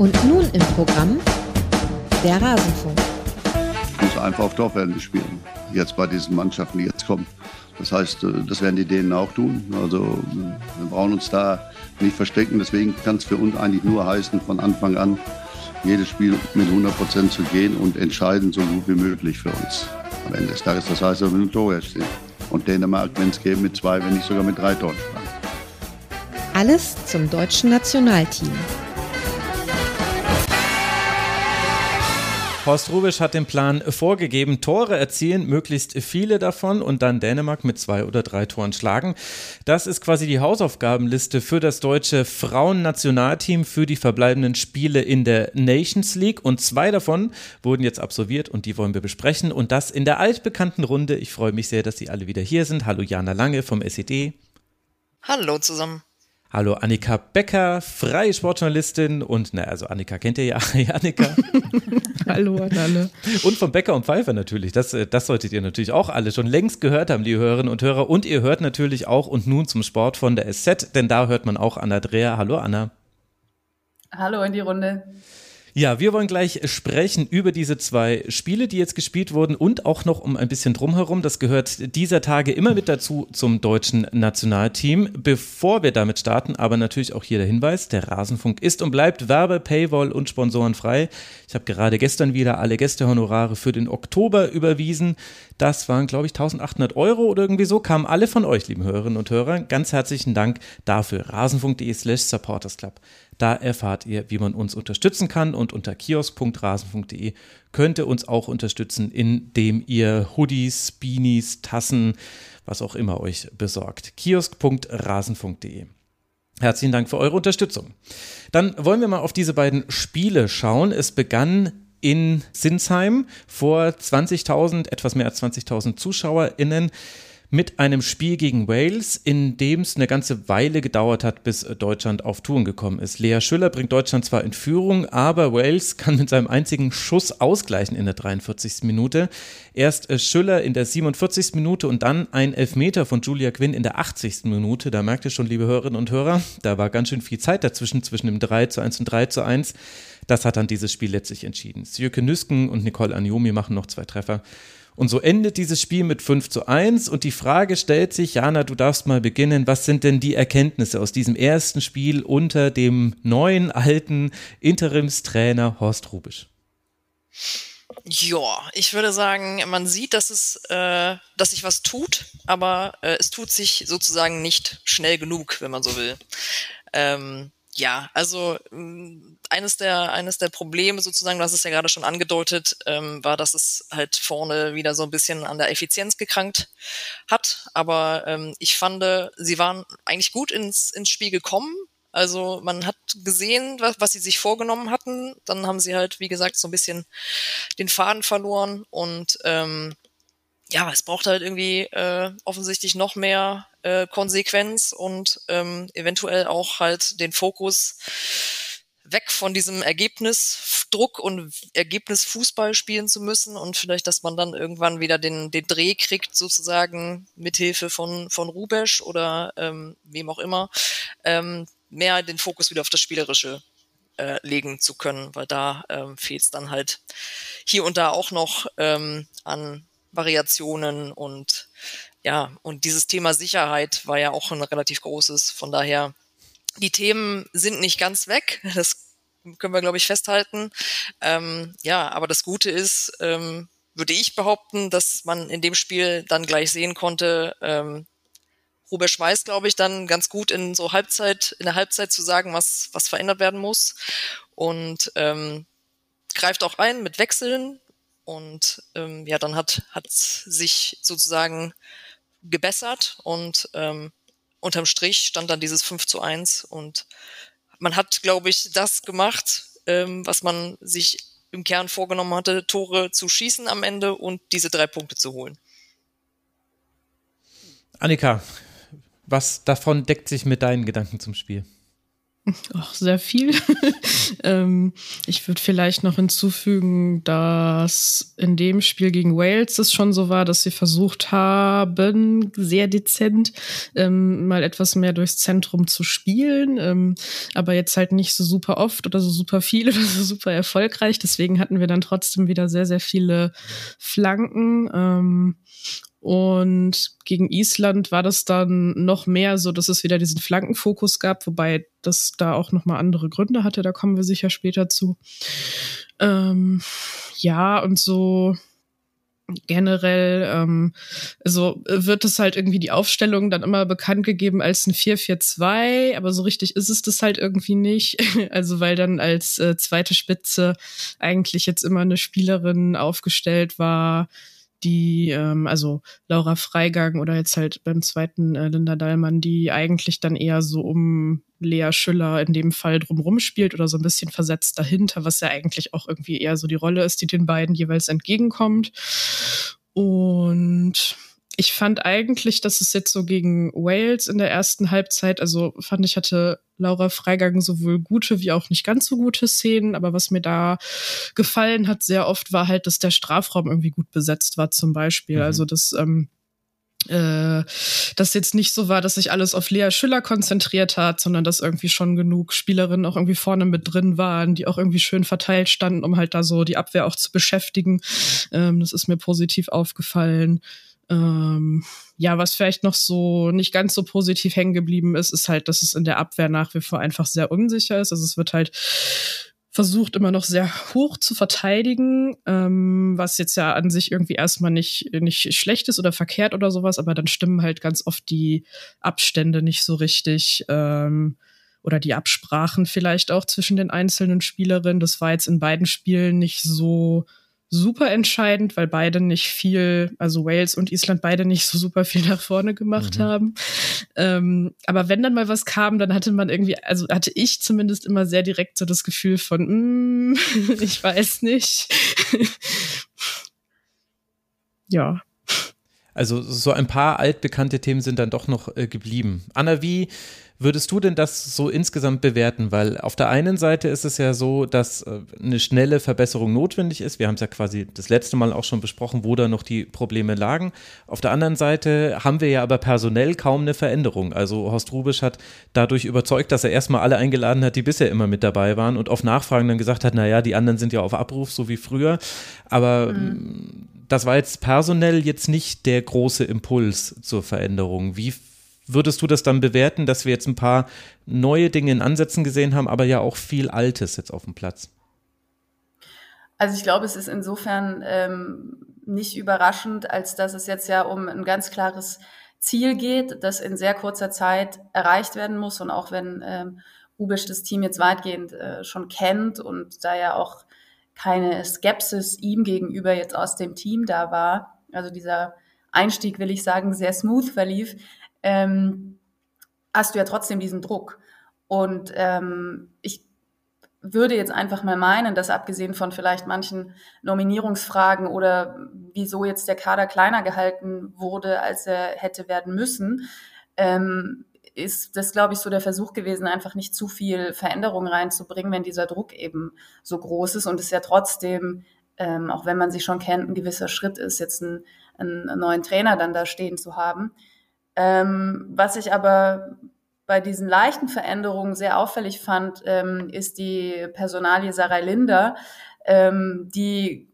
Und nun im Programm der Rasenfunk. Ich muss einfach auf Torverhältnis spielen. Jetzt bei diesen Mannschaften, die jetzt kommen. Das heißt, äh, das werden die Dänen auch tun. Also wir brauchen uns da nicht verstecken. Deswegen kann es für uns eigentlich nur heißen, von Anfang an jedes Spiel mit 100 Prozent zu gehen und entscheiden so gut wie möglich für uns. Am Ende des Tages, das heißt, wir müssen Tore stehen. Und Dänemark, wenn es geht, mit zwei, wenn nicht sogar mit drei Toren schlagen. Alles zum deutschen Nationalteam. Horst Rubisch hat den Plan vorgegeben, Tore erzielen, möglichst viele davon und dann Dänemark mit zwei oder drei Toren schlagen. Das ist quasi die Hausaufgabenliste für das deutsche Frauennationalteam für die verbleibenden Spiele in der Nations League und zwei davon wurden jetzt absolviert und die wollen wir besprechen und das in der altbekannten Runde. Ich freue mich sehr, dass Sie alle wieder hier sind. Hallo Jana Lange vom SED. Hallo zusammen. Hallo Annika Becker, freie Sportjournalistin und, na, also Annika kennt ihr ja, Annika. Hallo an alle. Und von Becker und Pfeiffer natürlich. Das, äh, das solltet ihr natürlich auch alle schon längst gehört haben, die Hörerinnen und Hörer. Und ihr hört natürlich auch und nun zum Sport von der SZ, denn da hört man auch Anna Dreher. Hallo Anna. Hallo in die Runde. Ja, wir wollen gleich sprechen über diese zwei Spiele, die jetzt gespielt wurden und auch noch um ein bisschen drumherum. Das gehört dieser Tage immer mit dazu zum deutschen Nationalteam. Bevor wir damit starten, aber natürlich auch hier der Hinweis, der Rasenfunk ist und bleibt Werbe, Paywall und Sponsoren frei. Ich habe gerade gestern wieder alle Gästehonorare für den Oktober überwiesen. Das waren, glaube ich, 1800 Euro oder irgendwie so. Kamen alle von euch, lieben Hörerinnen und Hörer. Ganz herzlichen Dank dafür. rasenfunk.de slash supportersclub. Da erfahrt ihr, wie man uns unterstützen kann und unter kiosk.rasen.de könnt ihr uns auch unterstützen, indem ihr Hoodies, Beanies, Tassen, was auch immer euch besorgt. kiosk.rasen.de. Herzlichen Dank für eure Unterstützung. Dann wollen wir mal auf diese beiden Spiele schauen. Es begann in Sinsheim vor 20.000, etwas mehr als 20.000 ZuschauerInnen mit einem Spiel gegen Wales, in dem es eine ganze Weile gedauert hat, bis Deutschland auf Touren gekommen ist. Lea Schüller bringt Deutschland zwar in Führung, aber Wales kann mit seinem einzigen Schuss ausgleichen in der 43. Minute. Erst äh, Schüller in der 47. Minute und dann ein Elfmeter von Julia Quinn in der 80. Minute. Da merkt ihr schon, liebe Hörerinnen und Hörer, da war ganz schön viel Zeit dazwischen, zwischen dem 3 zu 1 und 3 zu 1. Das hat dann dieses Spiel letztlich entschieden. Sjöke Nüsken und Nicole Anjomi machen noch zwei Treffer. Und so endet dieses Spiel mit 5 zu 1 und die Frage stellt sich, Jana, du darfst mal beginnen, was sind denn die Erkenntnisse aus diesem ersten Spiel unter dem neuen, alten Interimstrainer Horst Rubisch? Ja, ich würde sagen, man sieht, dass es, äh, dass sich was tut, aber äh, es tut sich sozusagen nicht schnell genug, wenn man so will. Ähm, ja, also mm, eines der eines der Probleme sozusagen, das ist ja gerade schon angedeutet, ähm, war, dass es halt vorne wieder so ein bisschen an der Effizienz gekrankt hat. Aber ähm, ich fand, sie waren eigentlich gut ins ins Spiel gekommen. Also man hat gesehen, was, was sie sich vorgenommen hatten. Dann haben sie halt, wie gesagt, so ein bisschen den Faden verloren und ähm, ja, es braucht halt irgendwie äh, offensichtlich noch mehr äh, Konsequenz und ähm, eventuell auch halt den Fokus weg von diesem Ergebnisdruck und Ergebnisfußball spielen zu müssen und vielleicht, dass man dann irgendwann wieder den, den Dreh kriegt, sozusagen mithilfe von, von Rubesch oder ähm, wem auch immer, ähm, mehr den Fokus wieder auf das Spielerische äh, legen zu können, weil da ähm, fehlt es dann halt hier und da auch noch ähm, an Variationen und ja, und dieses Thema Sicherheit war ja auch ein relativ großes. Von daher, die Themen sind nicht ganz weg. Das können wir, glaube ich, festhalten. Ähm, ja, aber das Gute ist, ähm, würde ich behaupten, dass man in dem Spiel dann gleich sehen konnte, ähm, Robert weiß, glaube ich, dann ganz gut in so Halbzeit, in der Halbzeit zu sagen, was, was verändert werden muss. Und ähm, greift auch ein mit Wechseln. Und ähm, ja, dann hat, hat sich sozusagen gebessert und ähm, unterm Strich stand dann dieses 5 zu 1 und man hat, glaube ich, das gemacht, ähm, was man sich im Kern vorgenommen hatte, Tore zu schießen am Ende und diese drei Punkte zu holen. Annika, was davon deckt sich mit deinen Gedanken zum Spiel? Ach, sehr viel. ähm, ich würde vielleicht noch hinzufügen, dass in dem Spiel gegen Wales es schon so war, dass sie versucht haben, sehr dezent ähm, mal etwas mehr durchs Zentrum zu spielen, ähm, aber jetzt halt nicht so super oft oder so super viel oder so super erfolgreich. Deswegen hatten wir dann trotzdem wieder sehr, sehr viele Flanken. Und gegen Island war das dann noch mehr so, dass es wieder diesen Flankenfokus gab, wobei das da auch noch mal andere Gründe hatte. Da kommen wir sicher später zu. Ähm, ja, und so generell, ähm, also wird es halt irgendwie die Aufstellung dann immer bekannt gegeben als ein 4-4-2, aber so richtig ist es das halt irgendwie nicht. Also weil dann als äh, zweite Spitze eigentlich jetzt immer eine Spielerin aufgestellt war, die, ähm, also Laura Freigang oder jetzt halt beim zweiten äh, Linda Dallmann, die eigentlich dann eher so um Lea Schüller in dem Fall drumrum spielt oder so ein bisschen versetzt dahinter, was ja eigentlich auch irgendwie eher so die Rolle ist, die den beiden jeweils entgegenkommt. Und ich fand eigentlich, dass es jetzt so gegen Wales in der ersten Halbzeit, also fand ich, hatte Laura Freigang sowohl gute wie auch nicht ganz so gute Szenen, aber was mir da gefallen hat sehr oft war halt, dass der Strafraum irgendwie gut besetzt war zum Beispiel. Mhm. Also dass ähm, äh, das jetzt nicht so war, dass sich alles auf Lea Schüller konzentriert hat, sondern dass irgendwie schon genug Spielerinnen auch irgendwie vorne mit drin waren, die auch irgendwie schön verteilt standen, um halt da so die Abwehr auch zu beschäftigen. Ähm, das ist mir positiv aufgefallen. Ähm, ja, was vielleicht noch so nicht ganz so positiv hängen geblieben ist, ist halt, dass es in der Abwehr nach wie vor einfach sehr unsicher ist. Also es wird halt versucht immer noch sehr hoch zu verteidigen, ähm, was jetzt ja an sich irgendwie erstmal nicht, nicht schlecht ist oder verkehrt oder sowas, aber dann stimmen halt ganz oft die Abstände nicht so richtig ähm, oder die Absprachen vielleicht auch zwischen den einzelnen Spielerinnen. Das war jetzt in beiden Spielen nicht so super entscheidend, weil beide nicht viel, also Wales und Island beide nicht so super viel nach vorne gemacht mhm. haben. Ähm, aber wenn dann mal was kam, dann hatte man irgendwie, also hatte ich zumindest immer sehr direkt so das Gefühl von, mm, ich weiß nicht. ja. Also so ein paar altbekannte Themen sind dann doch noch äh, geblieben. Anna, wie würdest du denn das so insgesamt bewerten? Weil auf der einen Seite ist es ja so, dass äh, eine schnelle Verbesserung notwendig ist. Wir haben es ja quasi das letzte Mal auch schon besprochen, wo da noch die Probleme lagen. Auf der anderen Seite haben wir ja aber personell kaum eine Veränderung. Also Horst Rubisch hat dadurch überzeugt, dass er erstmal alle eingeladen hat, die bisher immer mit dabei waren und auf Nachfragen dann gesagt hat, naja, die anderen sind ja auf Abruf, so wie früher. Aber mhm. Das war jetzt personell jetzt nicht der große Impuls zur Veränderung. Wie würdest du das dann bewerten, dass wir jetzt ein paar neue Dinge in Ansätzen gesehen haben, aber ja auch viel Altes jetzt auf dem Platz? Also ich glaube, es ist insofern ähm, nicht überraschend, als dass es jetzt ja um ein ganz klares Ziel geht, das in sehr kurzer Zeit erreicht werden muss. Und auch wenn ähm, Ubisch das Team jetzt weitgehend äh, schon kennt und da ja auch keine Skepsis ihm gegenüber jetzt aus dem Team da war, also dieser Einstieg, will ich sagen, sehr smooth verlief, ähm, hast du ja trotzdem diesen Druck. Und ähm, ich würde jetzt einfach mal meinen, dass abgesehen von vielleicht manchen Nominierungsfragen oder wieso jetzt der Kader kleiner gehalten wurde, als er hätte werden müssen, ähm, ist das, glaube ich, so der Versuch gewesen, einfach nicht zu viel Veränderung reinzubringen, wenn dieser Druck eben so groß ist und es ja trotzdem, ähm, auch wenn man sich schon kennt, ein gewisser Schritt ist, jetzt einen, einen neuen Trainer dann da stehen zu haben. Ähm, was ich aber bei diesen leichten Veränderungen sehr auffällig fand, ähm, ist die Personalie Sarah Linder, ähm, die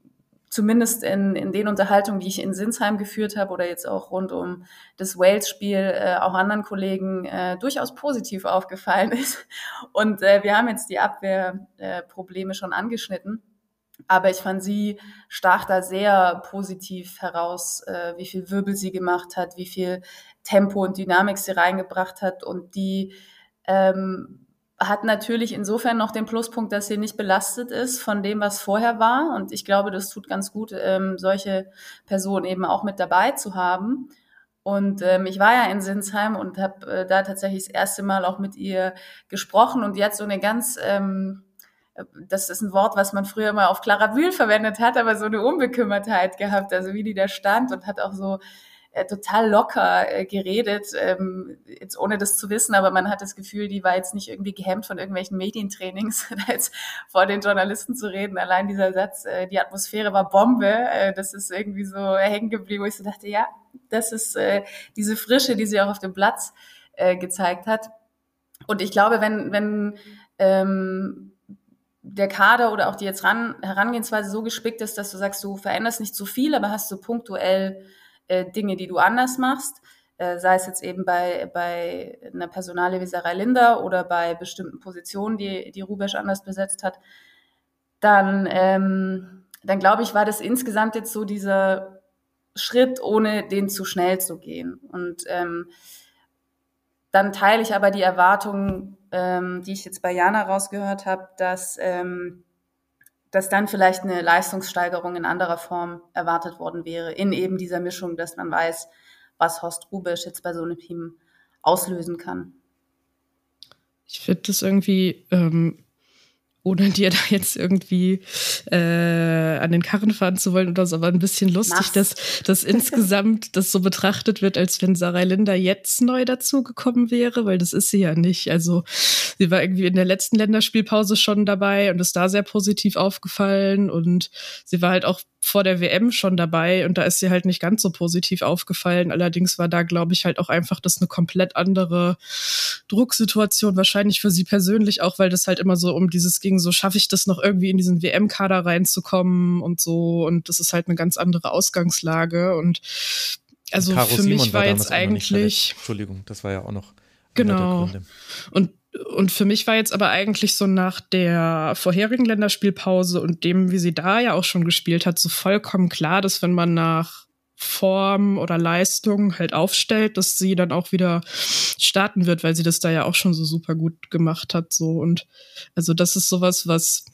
zumindest in, in den Unterhaltungen, die ich in Sinsheim geführt habe oder jetzt auch rund um das Wales-Spiel, äh, auch anderen Kollegen äh, durchaus positiv aufgefallen ist. Und äh, wir haben jetzt die Abwehrprobleme äh, schon angeschnitten. Aber ich fand, sie stach da sehr positiv heraus, äh, wie viel Wirbel sie gemacht hat, wie viel Tempo und Dynamik sie reingebracht hat. Und die ähm, hat natürlich insofern noch den Pluspunkt, dass sie nicht belastet ist von dem, was vorher war. Und ich glaube, das tut ganz gut, ähm, solche Personen eben auch mit dabei zu haben. Und ähm, ich war ja in Sinsheim und habe äh, da tatsächlich das erste Mal auch mit ihr gesprochen. Und die hat so eine ganz ähm, das ist ein Wort, was man früher immer auf Clara Bühl verwendet hat, aber so eine Unbekümmertheit gehabt, also wie die da stand und hat auch so äh, total locker äh, geredet, ähm, jetzt ohne das zu wissen, aber man hat das Gefühl, die war jetzt nicht irgendwie gehemmt von irgendwelchen Medientrainings, da jetzt vor den Journalisten zu reden. Allein dieser Satz, äh, die Atmosphäre war Bombe, äh, das ist irgendwie so hängen geblieben, wo ich so dachte, ja, das ist äh, diese Frische, die sie auch auf dem Platz äh, gezeigt hat. Und ich glaube, wenn, wenn ähm, der Kader oder auch die jetzt ran, Herangehensweise so gespickt ist, dass du sagst, du veränderst nicht zu viel, aber hast so punktuell äh, Dinge, die du anders machst, äh, sei es jetzt eben bei, bei einer Personale wie Sarah Linder oder bei bestimmten Positionen, die, die Rubesch anders besetzt hat, dann, ähm, dann glaube ich, war das insgesamt jetzt so dieser Schritt, ohne den zu schnell zu gehen. Und ähm, dann teile ich aber die Erwartungen, ähm, die ich jetzt bei Jana rausgehört habe, dass ähm, dass dann vielleicht eine Leistungssteigerung in anderer Form erwartet worden wäre, in eben dieser Mischung, dass man weiß, was Horst Rubisch jetzt bei so einem Team auslösen kann. Ich finde das irgendwie ähm, ohne dir da jetzt irgendwie äh, an den Karren fahren zu wollen oder so, aber ein bisschen lustig, dass, dass insgesamt das so betrachtet wird, als wenn Sarah Linda jetzt neu dazugekommen wäre, weil das ist sie ja nicht. Also sie war irgendwie in der letzten Länderspielpause schon dabei und ist da sehr positiv aufgefallen und sie war halt auch vor der WM schon dabei und da ist sie halt nicht ganz so positiv aufgefallen. Allerdings war da, glaube ich, halt auch einfach das eine komplett andere Drucksituation, wahrscheinlich für sie persönlich auch, weil das halt immer so um dieses ging, so schaffe ich das noch irgendwie in diesen WM-Kader reinzukommen und so. Und das ist halt eine ganz andere Ausgangslage. Und also für mich war, war jetzt eigentlich Entschuldigung, das war ja auch noch genau. Und und für mich war jetzt aber eigentlich so nach der vorherigen Länderspielpause und dem, wie sie da ja auch schon gespielt hat, so vollkommen klar, dass wenn man nach Form oder Leistung halt aufstellt, dass sie dann auch wieder starten wird, weil sie das da ja auch schon so super gut gemacht hat, so. Und also das ist sowas, was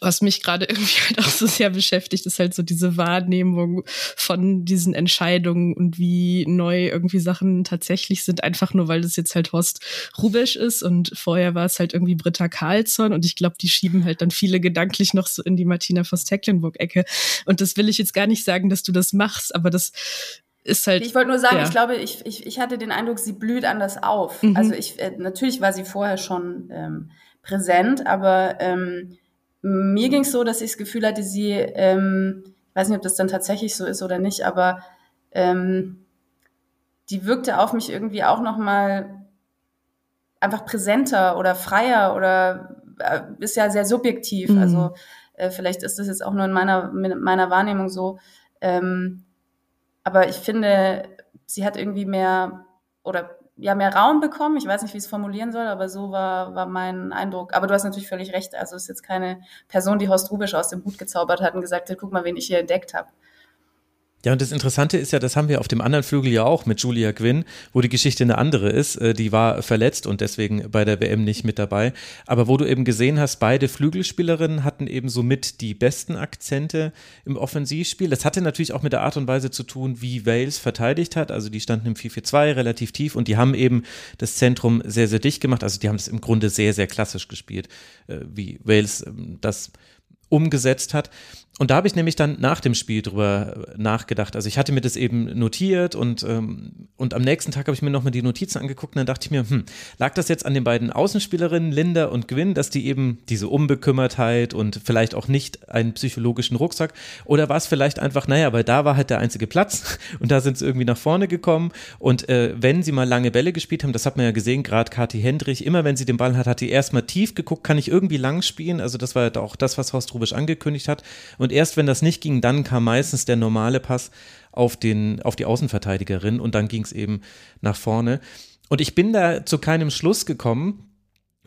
was mich gerade irgendwie halt auch so sehr beschäftigt, ist halt so diese Wahrnehmung von diesen Entscheidungen und wie neu irgendwie Sachen tatsächlich sind, einfach nur weil das jetzt halt Horst Rubesch ist und vorher war es halt irgendwie Britta Karlsson und ich glaube, die schieben halt dann viele gedanklich noch so in die Martina Voss-Tecklenburg-Ecke und das will ich jetzt gar nicht sagen, dass du das machst, aber das ist halt. Ich wollte nur sagen, ja. ich glaube, ich, ich, ich hatte den Eindruck, sie blüht anders auf. Mhm. Also ich, äh, natürlich war sie vorher schon ähm, präsent, aber ähm, mir ging es so, dass ich das Gefühl hatte, sie, ähm, ich weiß nicht, ob das dann tatsächlich so ist oder nicht, aber ähm, die wirkte auf mich irgendwie auch noch mal einfach präsenter oder freier oder äh, ist ja sehr subjektiv. Mhm. Also äh, vielleicht ist das jetzt auch nur in meiner, in meiner Wahrnehmung so. Ähm, aber ich finde, sie hat irgendwie mehr oder ja, mehr Raum bekommen. Ich weiß nicht, wie ich es formulieren soll, aber so war, war mein Eindruck. Aber du hast natürlich völlig recht. Also es ist jetzt keine Person, die Horst Rubisch aus dem Hut gezaubert hat und gesagt hat, guck mal, wen ich hier entdeckt habe. Ja, und das Interessante ist ja, das haben wir auf dem anderen Flügel ja auch mit Julia Quinn, wo die Geschichte eine andere ist. Äh, die war verletzt und deswegen bei der WM nicht mit dabei. Aber wo du eben gesehen hast, beide Flügelspielerinnen hatten eben somit die besten Akzente im Offensivspiel. Das hatte natürlich auch mit der Art und Weise zu tun, wie Wales verteidigt hat. Also die standen im 4-4-2 relativ tief und die haben eben das Zentrum sehr, sehr dicht gemacht. Also die haben es im Grunde sehr, sehr klassisch gespielt, äh, wie Wales ähm, das umgesetzt hat. Und da habe ich nämlich dann nach dem Spiel drüber nachgedacht. Also ich hatte mir das eben notiert und, ähm, und am nächsten Tag habe ich mir nochmal die Notizen angeguckt und dann dachte ich mir, hm, lag das jetzt an den beiden Außenspielerinnen, Linda und Gwyn, dass die eben diese Unbekümmertheit und vielleicht auch nicht einen psychologischen Rucksack? Oder war es vielleicht einfach, naja, weil da war halt der einzige Platz und da sind sie irgendwie nach vorne gekommen? Und äh, wenn sie mal lange Bälle gespielt haben, das hat man ja gesehen, gerade Kathi Hendrich, immer wenn sie den Ball hat, hat die erstmal tief geguckt, kann ich irgendwie lang spielen, also das war ja auch das, was Horst Rubisch angekündigt hat. Und und erst wenn das nicht ging, dann kam meistens der normale Pass auf, den, auf die Außenverteidigerin und dann ging es eben nach vorne. Und ich bin da zu keinem Schluss gekommen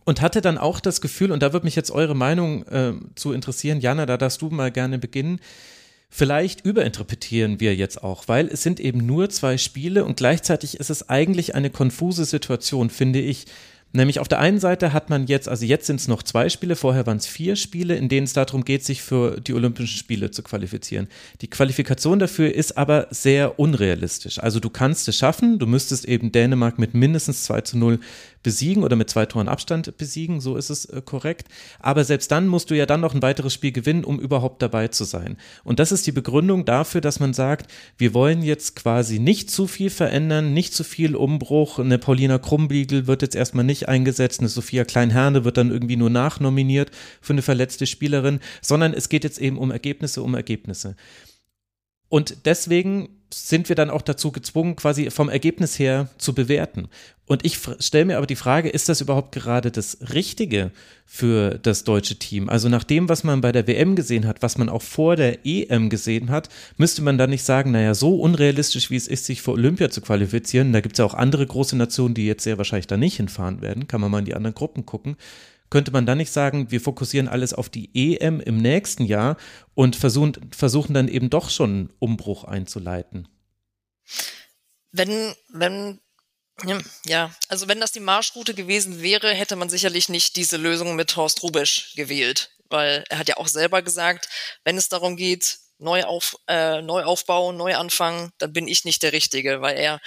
und hatte dann auch das Gefühl, und da würde mich jetzt eure Meinung äh, zu interessieren, Jana, da darfst du mal gerne beginnen. Vielleicht überinterpretieren wir jetzt auch, weil es sind eben nur zwei Spiele und gleichzeitig ist es eigentlich eine konfuse Situation, finde ich. Nämlich auf der einen Seite hat man jetzt, also jetzt sind es noch zwei Spiele, vorher waren es vier Spiele, in denen es darum geht, sich für die Olympischen Spiele zu qualifizieren. Die Qualifikation dafür ist aber sehr unrealistisch. Also du kannst es schaffen, du müsstest eben Dänemark mit mindestens 2 zu 0 besiegen oder mit zwei Toren Abstand besiegen, so ist es äh, korrekt. Aber selbst dann musst du ja dann noch ein weiteres Spiel gewinnen, um überhaupt dabei zu sein. Und das ist die Begründung dafür, dass man sagt, wir wollen jetzt quasi nicht zu viel verändern, nicht zu viel Umbruch. Eine Paulina Krumbiegel wird jetzt erstmal nicht eingesetzt, eine Sophia Kleinherne wird dann irgendwie nur nachnominiert für eine verletzte Spielerin, sondern es geht jetzt eben um Ergebnisse, um Ergebnisse. Und deswegen sind wir dann auch dazu gezwungen, quasi vom Ergebnis her zu bewerten. Und ich stelle mir aber die Frage, ist das überhaupt gerade das Richtige für das deutsche Team? Also nach dem, was man bei der WM gesehen hat, was man auch vor der EM gesehen hat, müsste man dann nicht sagen, naja, so unrealistisch wie es ist, sich für Olympia zu qualifizieren, da gibt es ja auch andere große Nationen, die jetzt sehr wahrscheinlich da nicht hinfahren werden, kann man mal in die anderen Gruppen gucken. Könnte man dann nicht sagen, wir fokussieren alles auf die EM im nächsten Jahr und versuchen, versuchen dann eben doch schon einen Umbruch einzuleiten? Wenn, wenn ja, also wenn das die Marschroute gewesen wäre, hätte man sicherlich nicht diese Lösung mit Horst Rubisch gewählt, weil er hat ja auch selber gesagt, wenn es darum geht, Neuauf, äh, Neuaufbau, Neuanfang, dann bin ich nicht der Richtige, weil er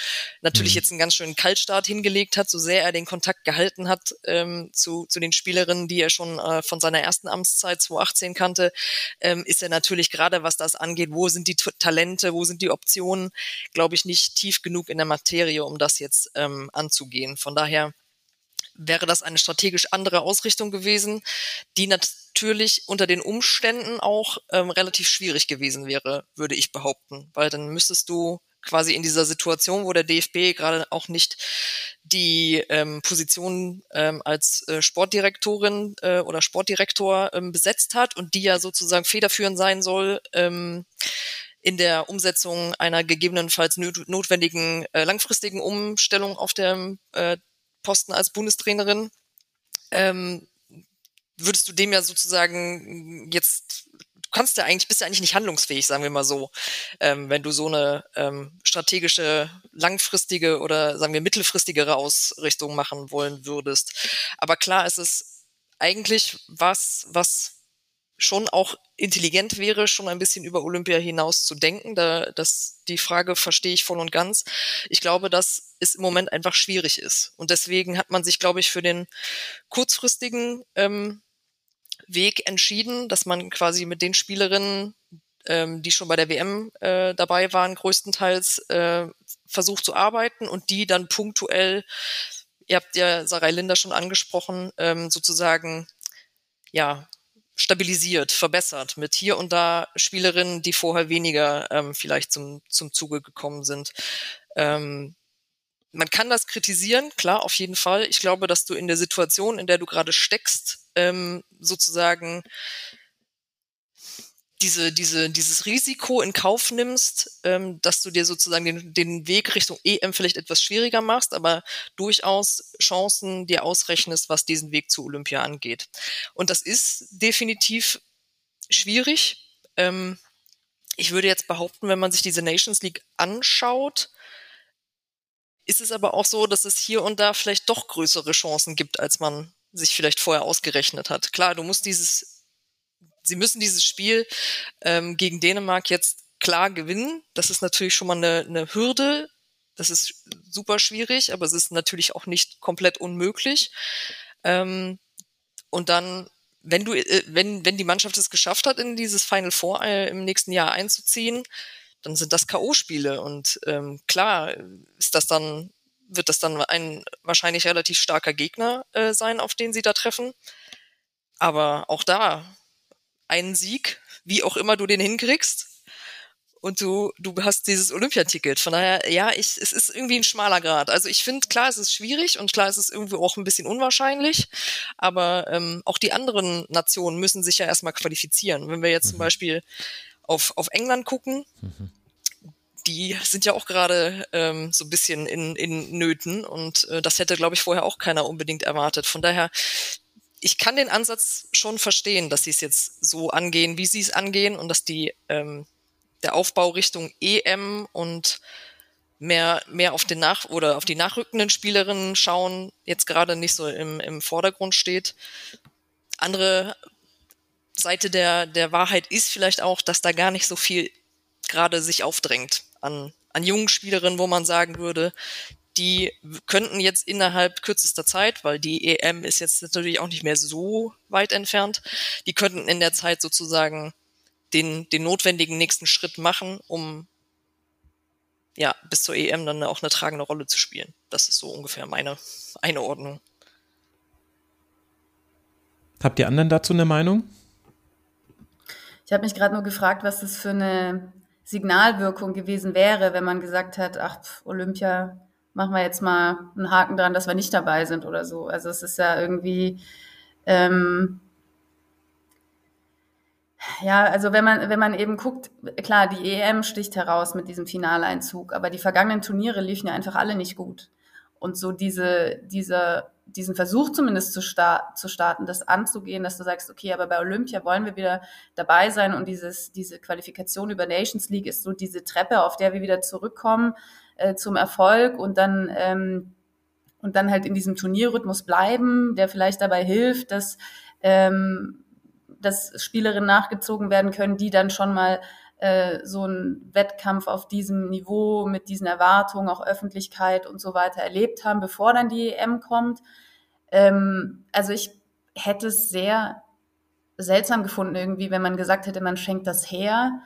natürlich mhm. jetzt einen ganz schönen Kaltstart hingelegt hat, so sehr er den Kontakt gehalten hat ähm, zu, zu den Spielerinnen, die er schon äh, von seiner ersten Amtszeit 2018 kannte, ähm, ist er natürlich gerade, was das angeht, wo sind die Talente, wo sind die Optionen, glaube ich, nicht tief genug in der Materie, um das jetzt ähm, anzugehen. Von daher wäre das eine strategisch andere Ausrichtung gewesen, die natürlich unter den Umständen auch ähm, relativ schwierig gewesen wäre, würde ich behaupten, weil dann müsstest du quasi in dieser Situation, wo der DFB gerade auch nicht die ähm, Position ähm, als äh, Sportdirektorin äh, oder Sportdirektor ähm, besetzt hat und die ja sozusagen federführend sein soll ähm, in der Umsetzung einer gegebenenfalls notwendigen äh, langfristigen Umstellung auf dem äh, Posten als Bundestrainerin, ähm, würdest du dem ja sozusagen jetzt, du kannst ja eigentlich, bist ja eigentlich nicht handlungsfähig, sagen wir mal so, ähm, wenn du so eine ähm, strategische, langfristige oder sagen wir mittelfristigere Ausrichtung machen wollen würdest. Aber klar ist es eigentlich was, was schon auch intelligent wäre, schon ein bisschen über Olympia hinaus zu denken. Da, das, die Frage verstehe ich voll und ganz. Ich glaube, dass es im Moment einfach schwierig ist. Und deswegen hat man sich, glaube ich, für den kurzfristigen ähm, Weg entschieden, dass man quasi mit den Spielerinnen, ähm, die schon bei der WM äh, dabei waren, größtenteils äh, versucht zu arbeiten und die dann punktuell, ihr habt ja Sarai Linder schon angesprochen, ähm, sozusagen ja stabilisiert, verbessert mit hier und da Spielerinnen, die vorher weniger ähm, vielleicht zum, zum Zuge gekommen sind. Ähm, man kann das kritisieren, klar, auf jeden Fall. Ich glaube, dass du in der Situation, in der du gerade steckst, ähm, sozusagen diese, diese, dieses Risiko in Kauf nimmst, ähm, dass du dir sozusagen den, den Weg Richtung EM vielleicht etwas schwieriger machst, aber durchaus Chancen dir ausrechnest, was diesen Weg zu Olympia angeht. Und das ist definitiv schwierig. Ähm, ich würde jetzt behaupten, wenn man sich diese Nations League anschaut, ist es aber auch so, dass es hier und da vielleicht doch größere Chancen gibt, als man sich vielleicht vorher ausgerechnet hat. Klar, du musst dieses sie müssen dieses Spiel ähm, gegen Dänemark jetzt klar gewinnen. Das ist natürlich schon mal eine, eine Hürde. Das ist super schwierig, aber es ist natürlich auch nicht komplett unmöglich. Ähm, und dann, wenn du, äh, wenn, wenn die Mannschaft es geschafft hat, in dieses Final Four äh, im nächsten Jahr einzuziehen, dann sind das K.O.-Spiele. Und ähm, klar ist das dann, wird das dann ein wahrscheinlich relativ starker Gegner äh, sein, auf den sie da treffen. Aber auch da einen Sieg, wie auch immer du den hinkriegst. Und du, du hast dieses Olympiaticket. Von daher, ja, ich, es ist irgendwie ein schmaler Grad. Also ich finde, klar, es ist schwierig und klar, es ist irgendwie auch ein bisschen unwahrscheinlich. Aber ähm, auch die anderen Nationen müssen sich ja erstmal qualifizieren. Wenn wir jetzt mhm. zum Beispiel auf, auf England gucken, mhm die sind ja auch gerade ähm, so ein bisschen in, in Nöten und äh, das hätte, glaube ich, vorher auch keiner unbedingt erwartet. Von daher, ich kann den Ansatz schon verstehen, dass sie es jetzt so angehen, wie sie es angehen und dass die ähm, der Aufbau Richtung EM und mehr, mehr auf den nach oder auf die nachrückenden Spielerinnen schauen, jetzt gerade nicht so im, im Vordergrund steht. Andere Seite der, der Wahrheit ist vielleicht auch, dass da gar nicht so viel gerade sich aufdrängt an, an jungen Spielerinnen, wo man sagen würde, die könnten jetzt innerhalb kürzester Zeit, weil die EM ist jetzt natürlich auch nicht mehr so weit entfernt, die könnten in der Zeit sozusagen den, den notwendigen nächsten Schritt machen, um ja, bis zur EM dann auch eine tragende Rolle zu spielen. Das ist so ungefähr meine Einordnung. Habt ihr anderen dazu eine Meinung? Ich habe mich gerade nur gefragt, was das für eine Signalwirkung gewesen wäre, wenn man gesagt hat, ach, Olympia, machen wir jetzt mal einen Haken dran, dass wir nicht dabei sind oder so. Also es ist ja irgendwie, ähm, ja, also wenn man, wenn man eben guckt, klar, die EM sticht heraus mit diesem Finaleinzug, aber die vergangenen Turniere liefen ja einfach alle nicht gut. Und so diese, diese, diesen Versuch zumindest zu, start, zu starten, das anzugehen, dass du sagst, okay, aber bei Olympia wollen wir wieder dabei sein und dieses, diese Qualifikation über Nations League ist so diese Treppe, auf der wir wieder zurückkommen äh, zum Erfolg und dann, ähm, und dann halt in diesem Turnierrhythmus bleiben, der vielleicht dabei hilft, dass ähm, dass Spielerinnen nachgezogen werden können, die dann schon mal äh, so einen Wettkampf auf diesem Niveau mit diesen Erwartungen, auch Öffentlichkeit und so weiter erlebt haben, bevor dann die EM kommt. Ähm, also ich hätte es sehr seltsam gefunden irgendwie, wenn man gesagt hätte, man schenkt das her.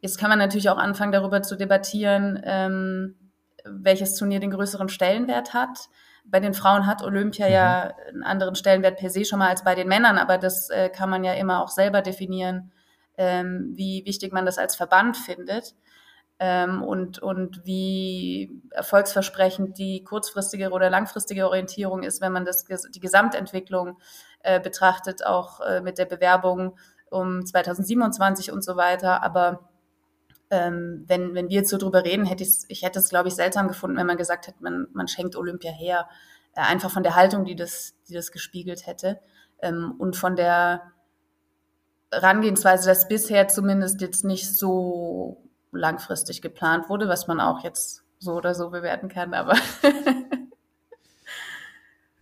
Jetzt kann man natürlich auch anfangen, darüber zu debattieren, ähm, welches Turnier den größeren Stellenwert hat bei den Frauen hat Olympia mhm. ja einen anderen Stellenwert per se schon mal als bei den Männern, aber das äh, kann man ja immer auch selber definieren, ähm, wie wichtig man das als Verband findet ähm, und, und wie erfolgsversprechend die kurzfristige oder langfristige Orientierung ist, wenn man das, die Gesamtentwicklung äh, betrachtet, auch äh, mit der Bewerbung um 2027 und so weiter. Aber ähm, wenn, wenn wir jetzt so drüber reden, hätte ich ich hätte es, glaube ich, seltsam gefunden, wenn man gesagt hätte, man, man schenkt Olympia her. Äh, einfach von der Haltung, die das, die das gespiegelt hätte. Ähm, und von der Herangehensweise, dass bisher zumindest jetzt nicht so langfristig geplant wurde, was man auch jetzt so oder so bewerten kann, aber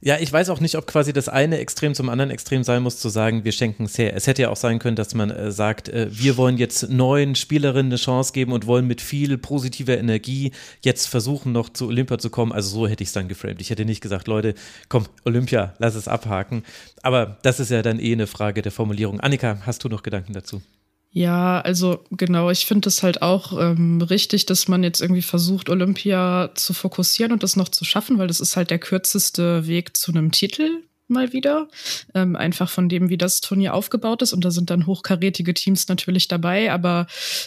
Ja, ich weiß auch nicht, ob quasi das eine Extrem zum anderen Extrem sein muss, zu sagen, wir schenken es her. Es hätte ja auch sein können, dass man äh, sagt, äh, wir wollen jetzt neuen Spielerinnen eine Chance geben und wollen mit viel positiver Energie jetzt versuchen, noch zu Olympia zu kommen. Also so hätte ich es dann geframed. Ich hätte nicht gesagt, Leute, komm, Olympia, lass es abhaken. Aber das ist ja dann eh eine Frage der Formulierung. Annika, hast du noch Gedanken dazu? Ja, also genau, ich finde es halt auch ähm, richtig, dass man jetzt irgendwie versucht, Olympia zu fokussieren und das noch zu schaffen, weil das ist halt der kürzeste Weg zu einem Titel mal wieder. Ähm, einfach von dem, wie das Turnier aufgebaut ist. Und da sind dann hochkarätige Teams natürlich dabei, aber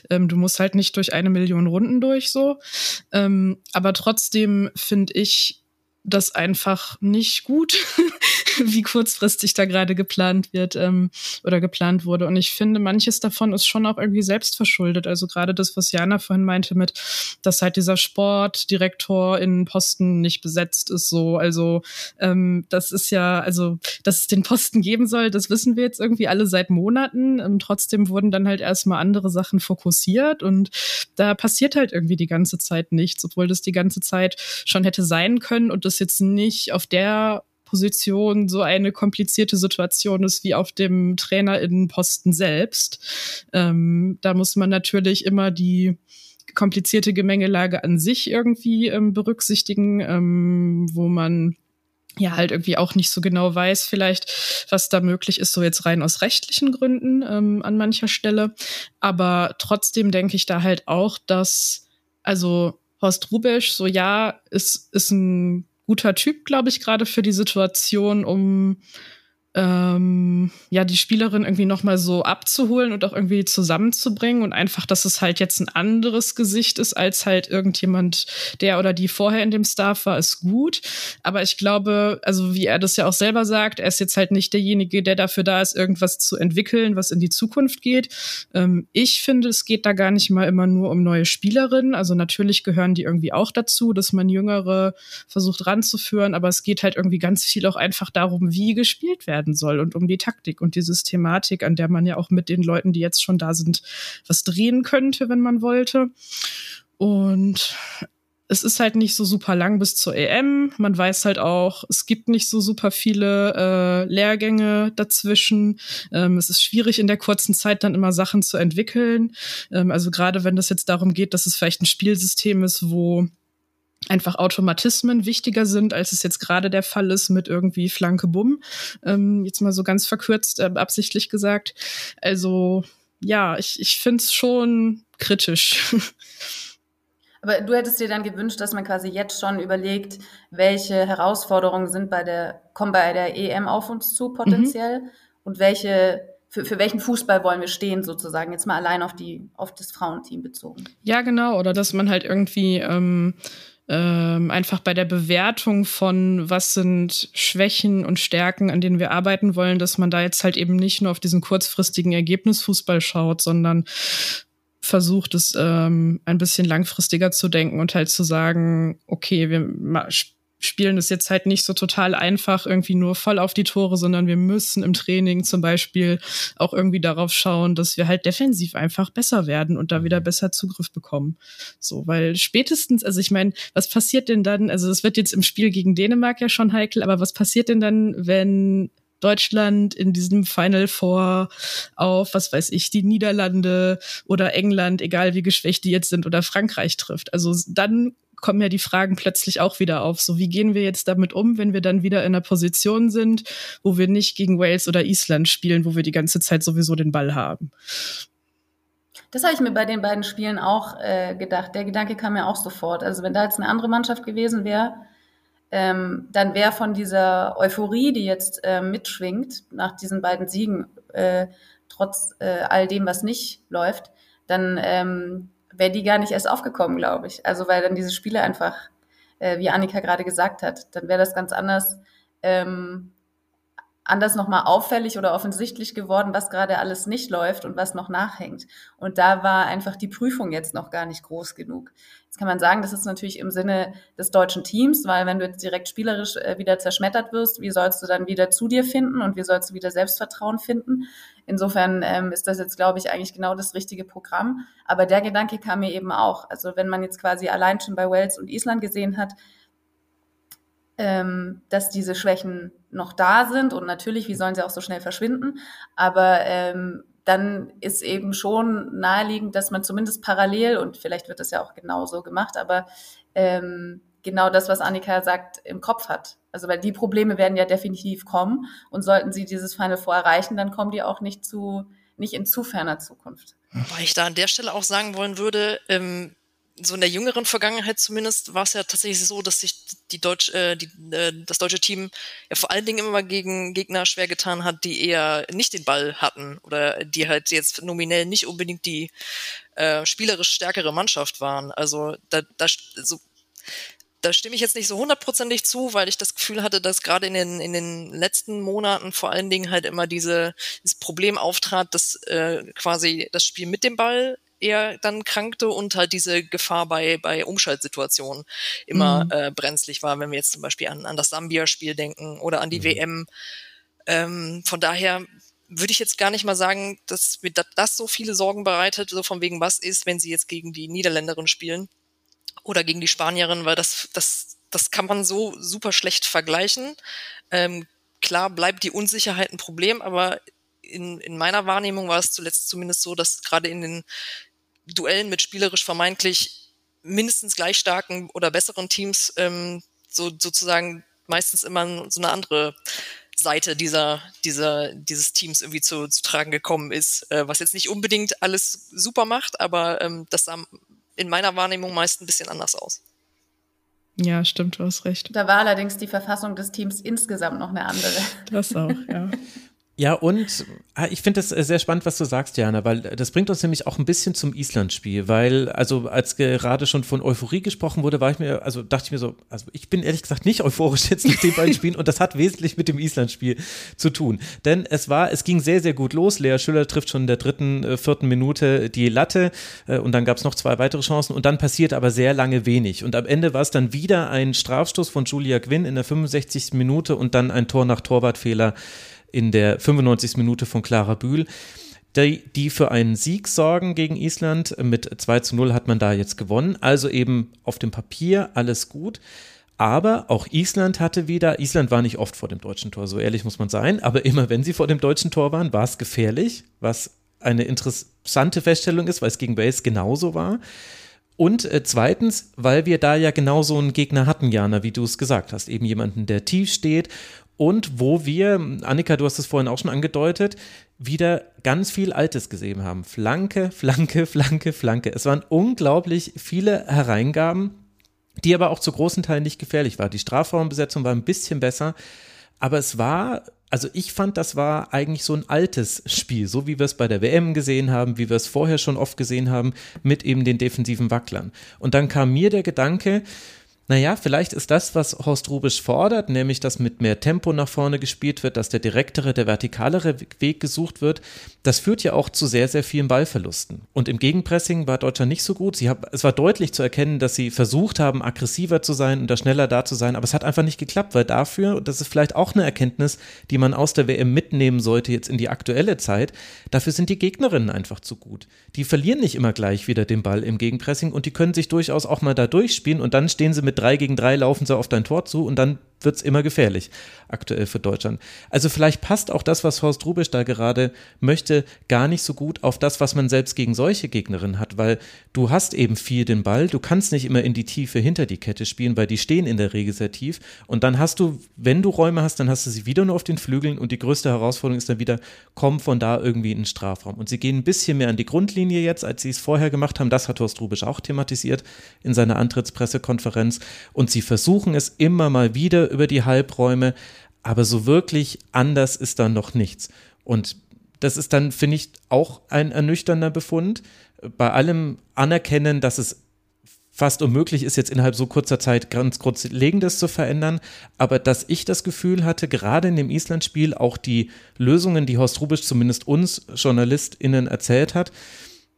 ähm, du musst halt nicht durch eine Million Runden durch so. Ähm, aber trotzdem finde ich, das einfach nicht gut, wie kurzfristig da gerade geplant wird ähm, oder geplant wurde. Und ich finde, manches davon ist schon auch irgendwie selbst verschuldet. Also gerade das, was Jana vorhin meinte mit, dass halt dieser Sportdirektor in Posten nicht besetzt ist, so. Also ähm, das ist ja, also dass es den Posten geben soll, das wissen wir jetzt irgendwie alle seit Monaten. Ähm, trotzdem wurden dann halt erstmal andere Sachen fokussiert und da passiert halt irgendwie die ganze Zeit nichts, obwohl das die ganze Zeit schon hätte sein können und das jetzt nicht auf der Position so eine komplizierte Situation ist wie auf dem Trainerinnenposten selbst. Ähm, da muss man natürlich immer die komplizierte Gemengelage an sich irgendwie ähm, berücksichtigen, ähm, wo man ja halt irgendwie auch nicht so genau weiß, vielleicht, was da möglich ist, so jetzt rein aus rechtlichen Gründen ähm, an mancher Stelle. Aber trotzdem denke ich da halt auch, dass, also Horst Rubesch, so ja, ist, ist ein guter Typ, glaube ich, gerade für die Situation, um ähm, ja, die Spielerin irgendwie nochmal so abzuholen und auch irgendwie zusammenzubringen und einfach, dass es halt jetzt ein anderes Gesicht ist als halt irgendjemand, der oder die vorher in dem Staff war, ist gut. Aber ich glaube, also wie er das ja auch selber sagt, er ist jetzt halt nicht derjenige, der dafür da ist, irgendwas zu entwickeln, was in die Zukunft geht. Ähm, ich finde, es geht da gar nicht mal immer nur um neue Spielerinnen. Also natürlich gehören die irgendwie auch dazu, dass man Jüngere versucht ranzuführen, aber es geht halt irgendwie ganz viel auch einfach darum, wie gespielt werden werden soll und um die Taktik und die Systematik, an der man ja auch mit den Leuten, die jetzt schon da sind, was drehen könnte, wenn man wollte. Und es ist halt nicht so super lang bis zur EM. Man weiß halt auch, es gibt nicht so super viele äh, Lehrgänge dazwischen. Ähm, es ist schwierig in der kurzen Zeit dann immer Sachen zu entwickeln. Ähm, also gerade wenn das jetzt darum geht, dass es vielleicht ein Spielsystem ist, wo einfach Automatismen wichtiger sind, als es jetzt gerade der Fall ist mit irgendwie Flanke Bumm. Ähm, jetzt mal so ganz verkürzt, äh, absichtlich gesagt. Also ja, ich, ich finde es schon kritisch. Aber du hättest dir dann gewünscht, dass man quasi jetzt schon überlegt, welche Herausforderungen sind bei der, kommen bei der EM auf uns zu potenziell mhm. und welche, für, für welchen Fußball wollen wir stehen sozusagen, jetzt mal allein auf die, auf das Frauenteam bezogen. Ja, genau. Oder dass man halt irgendwie ähm, ähm, einfach bei der Bewertung von, was sind Schwächen und Stärken, an denen wir arbeiten wollen, dass man da jetzt halt eben nicht nur auf diesen kurzfristigen Ergebnisfußball schaut, sondern versucht, es ähm, ein bisschen langfristiger zu denken und halt zu sagen, okay, wir spielen es jetzt halt nicht so total einfach irgendwie nur voll auf die Tore, sondern wir müssen im Training zum Beispiel auch irgendwie darauf schauen, dass wir halt defensiv einfach besser werden und da wieder besser Zugriff bekommen. So, weil spätestens, also ich meine, was passiert denn dann? Also es wird jetzt im Spiel gegen Dänemark ja schon heikel, aber was passiert denn dann, wenn Deutschland in diesem Final Four auf, was weiß ich, die Niederlande oder England, egal wie geschwächt die jetzt sind, oder Frankreich trifft. Also dann kommen ja die Fragen plötzlich auch wieder auf. So, wie gehen wir jetzt damit um, wenn wir dann wieder in einer Position sind, wo wir nicht gegen Wales oder Island spielen, wo wir die ganze Zeit sowieso den Ball haben? Das habe ich mir bei den beiden Spielen auch äh, gedacht. Der Gedanke kam mir auch sofort. Also wenn da jetzt eine andere Mannschaft gewesen wäre, ähm, dann wäre von dieser Euphorie, die jetzt äh, mitschwingt nach diesen beiden Siegen, äh, trotz äh, all dem, was nicht läuft, dann ähm, wäre die gar nicht erst aufgekommen, glaube ich. Also weil dann diese Spiele einfach, äh, wie Annika gerade gesagt hat, dann wäre das ganz anders ähm, anders nochmal auffällig oder offensichtlich geworden, was gerade alles nicht läuft und was noch nachhängt. Und da war einfach die Prüfung jetzt noch gar nicht groß genug. Jetzt kann man sagen, das ist natürlich im Sinne des deutschen Teams, weil wenn du jetzt direkt spielerisch äh, wieder zerschmettert wirst, wie sollst du dann wieder zu dir finden und wie sollst du wieder Selbstvertrauen finden? Insofern ähm, ist das jetzt, glaube ich, eigentlich genau das richtige Programm. Aber der Gedanke kam mir eben auch. Also wenn man jetzt quasi allein schon bei Wales und Island gesehen hat, ähm, dass diese Schwächen noch da sind und natürlich, wie sollen sie auch so schnell verschwinden, aber ähm, dann ist eben schon naheliegend, dass man zumindest parallel, und vielleicht wird das ja auch genauso gemacht, aber ähm, genau das, was Annika sagt, im Kopf hat. Also weil die Probleme werden ja definitiv kommen und sollten sie dieses Final Four erreichen, dann kommen die auch nicht zu, nicht in zu ferner Zukunft. Weil ich da an der Stelle auch sagen wollen würde, ähm, so in der jüngeren Vergangenheit zumindest war es ja tatsächlich so, dass sich die Deutsch, äh, die, äh, das deutsche Team ja vor allen Dingen immer gegen Gegner schwer getan hat, die eher nicht den Ball hatten oder die halt jetzt nominell nicht unbedingt die äh, spielerisch stärkere Mannschaft waren. Also da, da so da stimme ich jetzt nicht so hundertprozentig zu, weil ich das Gefühl hatte, dass gerade in den, in den letzten Monaten vor allen Dingen halt immer diese, dieses Problem auftrat, dass äh, quasi das Spiel mit dem Ball eher dann krankte und halt diese Gefahr bei, bei Umschaltsituationen immer mhm. äh, brenzlig war, wenn wir jetzt zum Beispiel an, an das Sambia-Spiel denken oder an die mhm. WM. Ähm, von daher würde ich jetzt gar nicht mal sagen, dass mir das so viele Sorgen bereitet, so von wegen was ist, wenn sie jetzt gegen die Niederländerin spielen oder gegen die Spanierin, weil das, das, das kann man so super schlecht vergleichen. Ähm, klar bleibt die Unsicherheit ein Problem, aber in, in meiner Wahrnehmung war es zuletzt zumindest so, dass gerade in den Duellen mit spielerisch vermeintlich mindestens gleich starken oder besseren Teams ähm, so sozusagen meistens immer so eine andere Seite dieser, dieser, dieses Teams irgendwie zu, zu tragen gekommen ist, äh, was jetzt nicht unbedingt alles super macht, aber ähm, das sah in meiner Wahrnehmung meist ein bisschen anders aus. Ja, stimmt, du hast recht. Da war allerdings die Verfassung des Teams insgesamt noch eine andere. Das auch, ja. Ja, und ah, ich finde das äh, sehr spannend, was du sagst, Jana, weil das bringt uns nämlich auch ein bisschen zum Island-Spiel, weil, also als gerade schon von Euphorie gesprochen wurde, war ich mir, also dachte ich mir so, also ich bin ehrlich gesagt nicht euphorisch jetzt mit den beiden Spielen und das hat wesentlich mit dem Island-Spiel zu tun. Denn es war, es ging sehr, sehr gut los. Lea Schüller trifft schon in der dritten, äh, vierten Minute die Latte äh, und dann gab es noch zwei weitere Chancen und dann passiert aber sehr lange wenig. Und am Ende war es dann wieder ein Strafstoß von Julia Quinn in der 65. Minute und dann ein Tor nach Torwartfehler in der 95. Minute von Clara Bühl. die, die für einen Sieg sorgen gegen Island. Mit 2 zu 0 hat man da jetzt gewonnen. Also eben auf dem Papier alles gut. Aber auch Island hatte wieder, Island war nicht oft vor dem deutschen Tor, so ehrlich muss man sein, aber immer wenn sie vor dem deutschen Tor waren, war es gefährlich, was eine interessante Feststellung ist, weil es gegen Wales genauso war. Und äh, zweitens, weil wir da ja genau so einen Gegner hatten, Jana, wie du es gesagt hast, eben jemanden, der tief steht und wo wir, Annika, du hast es vorhin auch schon angedeutet, wieder ganz viel Altes gesehen haben. Flanke, Flanke, Flanke, Flanke. Es waren unglaublich viele Hereingaben, die aber auch zu großen Teilen nicht gefährlich waren. Die Strafraumbesetzung war ein bisschen besser, aber es war, also ich fand, das war eigentlich so ein altes Spiel, so wie wir es bei der WM gesehen haben, wie wir es vorher schon oft gesehen haben, mit eben den defensiven Wacklern. Und dann kam mir der Gedanke, naja, vielleicht ist das, was Horst Rubisch fordert, nämlich dass mit mehr Tempo nach vorne gespielt wird, dass der direktere, der vertikalere Weg gesucht wird, das führt ja auch zu sehr, sehr vielen Ballverlusten. Und im Gegenpressing war Deutschland nicht so gut. Sie haben, es war deutlich zu erkennen, dass sie versucht haben, aggressiver zu sein und da schneller da zu sein, aber es hat einfach nicht geklappt, weil dafür, und das ist vielleicht auch eine Erkenntnis, die man aus der WM mitnehmen sollte jetzt in die aktuelle Zeit, dafür sind die Gegnerinnen einfach zu gut. Die verlieren nicht immer gleich wieder den Ball im Gegenpressing und die können sich durchaus auch mal da durchspielen und dann stehen sie mit drei gegen drei laufen sie auf dein Tor zu und dann wird es immer gefährlich aktuell für Deutschland. Also vielleicht passt auch das, was Horst Rubisch da gerade möchte, gar nicht so gut auf das, was man selbst gegen solche Gegnerinnen hat, weil du hast eben viel den Ball, du kannst nicht immer in die Tiefe hinter die Kette spielen, weil die stehen in der Regel sehr tief. Und dann hast du, wenn du Räume hast, dann hast du sie wieder nur auf den Flügeln und die größte Herausforderung ist dann wieder, komm von da irgendwie in den Strafraum. Und sie gehen ein bisschen mehr an die Grundlinie jetzt, als sie es vorher gemacht haben, das hat Horst Rubisch auch thematisiert in seiner Antrittspressekonferenz. Und sie versuchen es immer mal wieder über die Halbräume, aber so wirklich anders ist da noch nichts. Und das ist dann, finde ich, auch ein ernüchternder Befund. Bei allem Anerkennen, dass es fast unmöglich ist, jetzt innerhalb so kurzer Zeit ganz Grundlegendes zu verändern. Aber dass ich das Gefühl hatte, gerade in dem Island-Spiel auch die Lösungen, die Horst Rubisch zumindest uns JournalistInnen erzählt hat,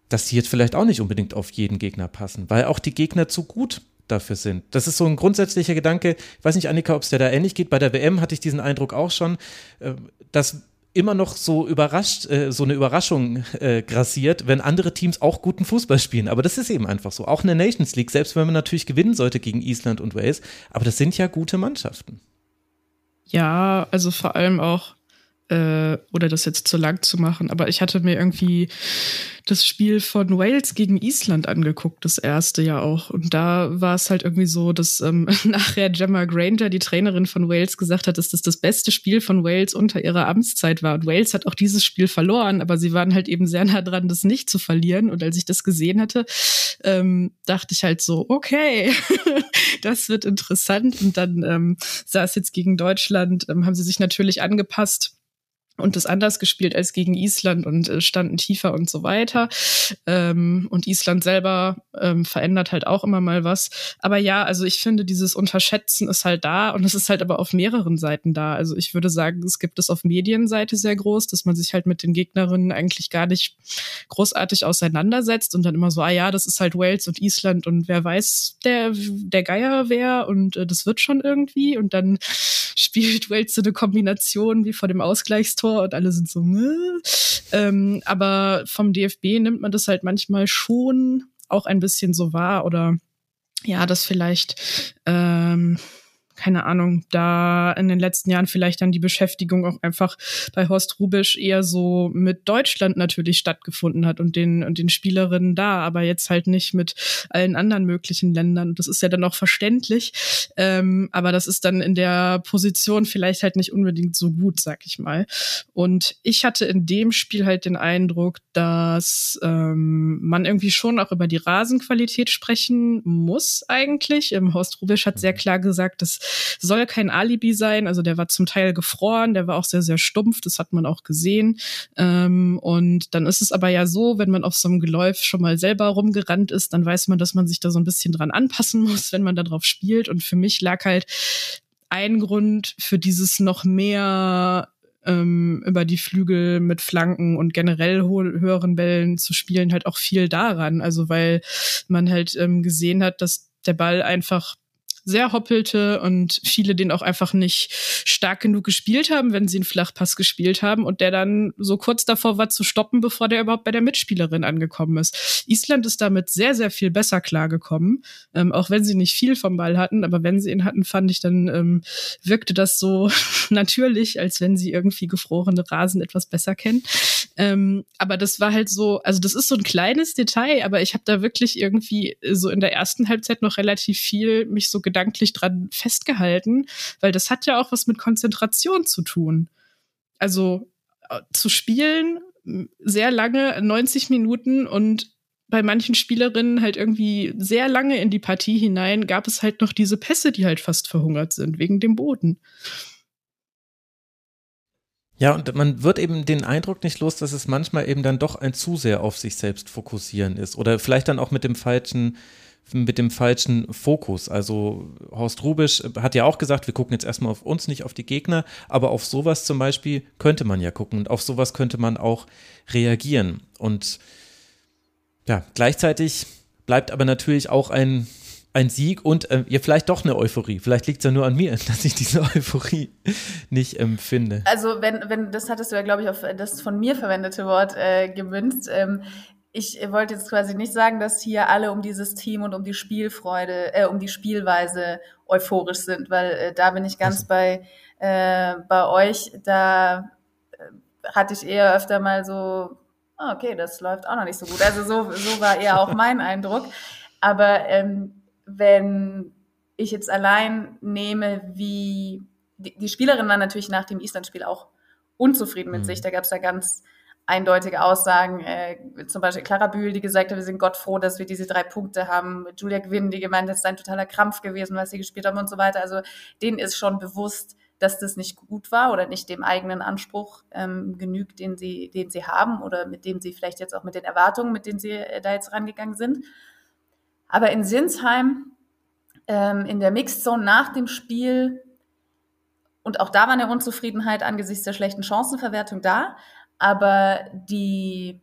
dass die jetzt vielleicht auch nicht unbedingt auf jeden Gegner passen, weil auch die Gegner zu gut dafür sind. Das ist so ein grundsätzlicher Gedanke. Ich weiß nicht, Annika, ob es dir da ähnlich geht. Bei der WM hatte ich diesen Eindruck auch schon, äh, dass immer noch so überrascht, äh, so eine Überraschung äh, grassiert, wenn andere Teams auch guten Fußball spielen. Aber das ist eben einfach so. Auch in der Nations League, selbst wenn man natürlich gewinnen sollte gegen Island und Wales. Aber das sind ja gute Mannschaften. Ja, also vor allem auch äh, oder das jetzt zu lang zu machen, aber ich hatte mir irgendwie das Spiel von Wales gegen Island angeguckt, das erste ja auch. Und da war es halt irgendwie so, dass ähm, nachher Gemma Granger, die Trainerin von Wales, gesagt hat, dass das das beste Spiel von Wales unter ihrer Amtszeit war. Und Wales hat auch dieses Spiel verloren, aber sie waren halt eben sehr nah dran, das nicht zu verlieren. Und als ich das gesehen hatte, ähm, dachte ich halt so, okay, das wird interessant. Und dann ähm, es jetzt gegen Deutschland, ähm, haben sie sich natürlich angepasst und das anders gespielt als gegen Island und äh, standen tiefer und so weiter. Ähm, und Island selber ähm, verändert halt auch immer mal was. Aber ja, also ich finde, dieses Unterschätzen ist halt da und es ist halt aber auf mehreren Seiten da. Also ich würde sagen, es gibt es auf Medienseite sehr groß, dass man sich halt mit den Gegnerinnen eigentlich gar nicht großartig auseinandersetzt und dann immer so, ah ja, das ist halt Wales und Island und wer weiß, der, der Geier wer und äh, das wird schon irgendwie. Und dann spielt Wales so eine Kombination wie vor dem Ausgleichstor Tor und alle sind so, ne? Ähm, aber vom DFB nimmt man das halt manchmal schon auch ein bisschen so wahr oder ja, das vielleicht ähm, keine Ahnung, da in den letzten Jahren vielleicht dann die Beschäftigung auch einfach bei Horst Rubisch eher so mit Deutschland natürlich stattgefunden hat und den, und den Spielerinnen da, aber jetzt halt nicht mit allen anderen möglichen Ländern. Das ist ja dann auch verständlich, ähm, aber das ist dann in der Position vielleicht halt nicht unbedingt so gut, sag ich mal. Und ich hatte in dem Spiel halt den Eindruck, dass ähm, man irgendwie schon auch über die Rasenqualität sprechen muss eigentlich. Ähm, Horst Rubisch hat sehr klar gesagt, dass soll kein Alibi sein. Also der war zum Teil gefroren, der war auch sehr, sehr stumpf, das hat man auch gesehen. Ähm, und dann ist es aber ja so, wenn man auf so einem Geläuf schon mal selber rumgerannt ist, dann weiß man, dass man sich da so ein bisschen dran anpassen muss, wenn man da drauf spielt. Und für mich lag halt ein Grund für dieses noch mehr ähm, über die Flügel mit Flanken und generell höheren Bällen zu spielen, halt auch viel daran. Also weil man halt ähm, gesehen hat, dass der Ball einfach sehr hoppelte und viele den auch einfach nicht stark genug gespielt haben, wenn sie einen Flachpass gespielt haben und der dann so kurz davor war zu stoppen, bevor der überhaupt bei der Mitspielerin angekommen ist. Island ist damit sehr, sehr viel besser klargekommen, ähm, auch wenn sie nicht viel vom Ball hatten, aber wenn sie ihn hatten, fand ich, dann ähm, wirkte das so natürlich, als wenn sie irgendwie gefrorene Rasen etwas besser kennen. Ähm, aber das war halt so, also das ist so ein kleines Detail, aber ich habe da wirklich irgendwie so in der ersten Halbzeit noch relativ viel mich so gedanklich dran festgehalten, weil das hat ja auch was mit Konzentration zu tun. Also äh, zu spielen sehr lange, 90 Minuten und bei manchen Spielerinnen halt irgendwie sehr lange in die Partie hinein gab es halt noch diese Pässe, die halt fast verhungert sind wegen dem Boden. Ja, und man wird eben den Eindruck nicht los, dass es manchmal eben dann doch ein zu sehr auf sich selbst fokussieren ist oder vielleicht dann auch mit dem falschen mit dem falschen Fokus. Also Horst Rubisch hat ja auch gesagt, wir gucken jetzt erstmal auf uns, nicht auf die Gegner, aber auf sowas zum Beispiel könnte man ja gucken und auf sowas könnte man auch reagieren. Und ja, gleichzeitig bleibt aber natürlich auch ein ein Sieg und äh, ja, vielleicht doch eine Euphorie. Vielleicht liegt es ja nur an mir, dass ich diese Euphorie nicht empfinde. Also, wenn, wenn, das hattest du ja, glaube ich, auf das von mir verwendete Wort äh, gemünzt. Ähm, ich wollte jetzt quasi nicht sagen, dass hier alle um dieses Team und um die Spielfreude, äh, um die Spielweise euphorisch sind, weil äh, da bin ich ganz also. bei, äh, bei euch. Da äh, hatte ich eher öfter mal so, oh, okay, das läuft auch noch nicht so gut. Also so, so war eher auch mein Eindruck. Aber ähm, wenn ich jetzt allein nehme, wie die, die Spielerin war natürlich nach dem Island-Spiel auch unzufrieden mit mhm. sich. Da gab es da ganz eindeutige Aussagen, äh, zum Beispiel Clara Bühl, die gesagt hat, wir sind Gott froh, dass wir diese drei Punkte haben. Julia Gwynn, die gemeint hat, es sei ein totaler Krampf gewesen, was sie gespielt haben und so weiter. Also denen ist schon bewusst, dass das nicht gut war oder nicht dem eigenen Anspruch ähm, genügt, den sie, den sie haben oder mit dem sie vielleicht jetzt auch mit den Erwartungen, mit denen sie äh, da jetzt rangegangen sind. Aber in Sinsheim, ähm, in der Mixed Zone nach dem Spiel, und auch da war eine Unzufriedenheit angesichts der schlechten Chancenverwertung da, aber die,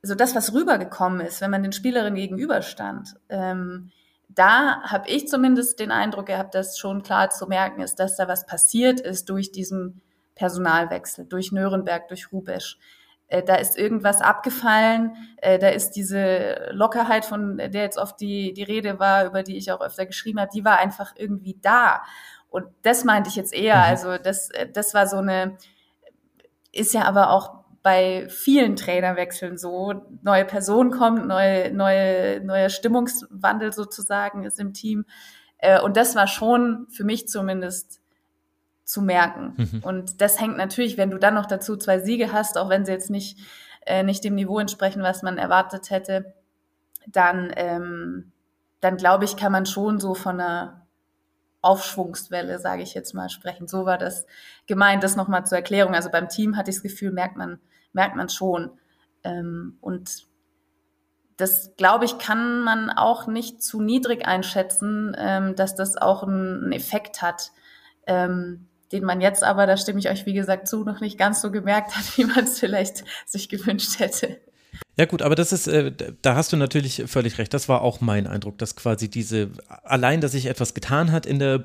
so das, was rübergekommen ist, wenn man den Spielerinnen gegenüberstand, ähm, da habe ich zumindest den Eindruck gehabt, dass schon klar zu merken ist, dass da was passiert ist durch diesen Personalwechsel, durch Nürnberg, durch Rubesch. Äh, da ist irgendwas abgefallen, äh, da ist diese Lockerheit, von der jetzt oft die, die Rede war, über die ich auch öfter geschrieben habe, die war einfach irgendwie da. Und das meinte ich jetzt eher. Mhm. Also das, das war so eine, ist ja aber auch bei vielen Trainerwechseln so. Neue Person kommt, neue, neue, neuer Stimmungswandel sozusagen ist im Team. Äh, und das war schon für mich zumindest zu merken. Mhm. Und das hängt natürlich, wenn du dann noch dazu zwei Siege hast, auch wenn sie jetzt nicht, äh, nicht dem Niveau entsprechen, was man erwartet hätte, dann, ähm, dann glaube ich, kann man schon so von einer Aufschwungswelle, sage ich jetzt mal, sprechen. So war das gemeint, das nochmal zur Erklärung. Also beim Team hatte ich das Gefühl, merkt man, merkt man schon. Ähm, und das, glaube ich, kann man auch nicht zu niedrig einschätzen, ähm, dass das auch einen Effekt hat. Ähm, den man jetzt aber, da stimme ich euch wie gesagt zu, noch nicht ganz so gemerkt hat, wie man es vielleicht sich gewünscht hätte. Ja gut, aber das ist, äh, da hast du natürlich völlig recht. Das war auch mein Eindruck, dass quasi diese, allein, dass sich etwas getan hat in der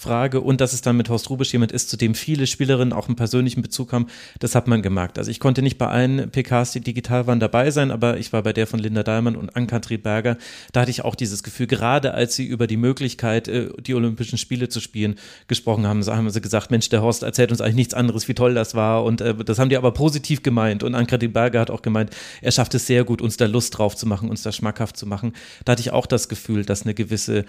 Bundestrainerfrage und dass es dann mit Horst Rubisch jemand ist, zu dem viele Spielerinnen auch einen persönlichen Bezug haben, das hat man gemerkt. Also ich konnte nicht bei allen PKs, die digital waren, dabei sein, aber ich war bei der von Linda Dahlmann und Ann-Kathrin Berger. Da hatte ich auch dieses Gefühl, gerade als sie über die Möglichkeit, äh, die Olympischen Spiele zu spielen, gesprochen haben, haben sie gesagt, Mensch, der Horst erzählt uns eigentlich nichts anderes, wie toll das war und äh, das haben die aber positiv gemeint und Ann-Kathrin Berger hat auch gemeint, er schafft es sehr gut, uns da Lust drauf zu machen, uns da schmackhaft zu machen. Da hatte ich auch das Gefühl, dass eine gewisse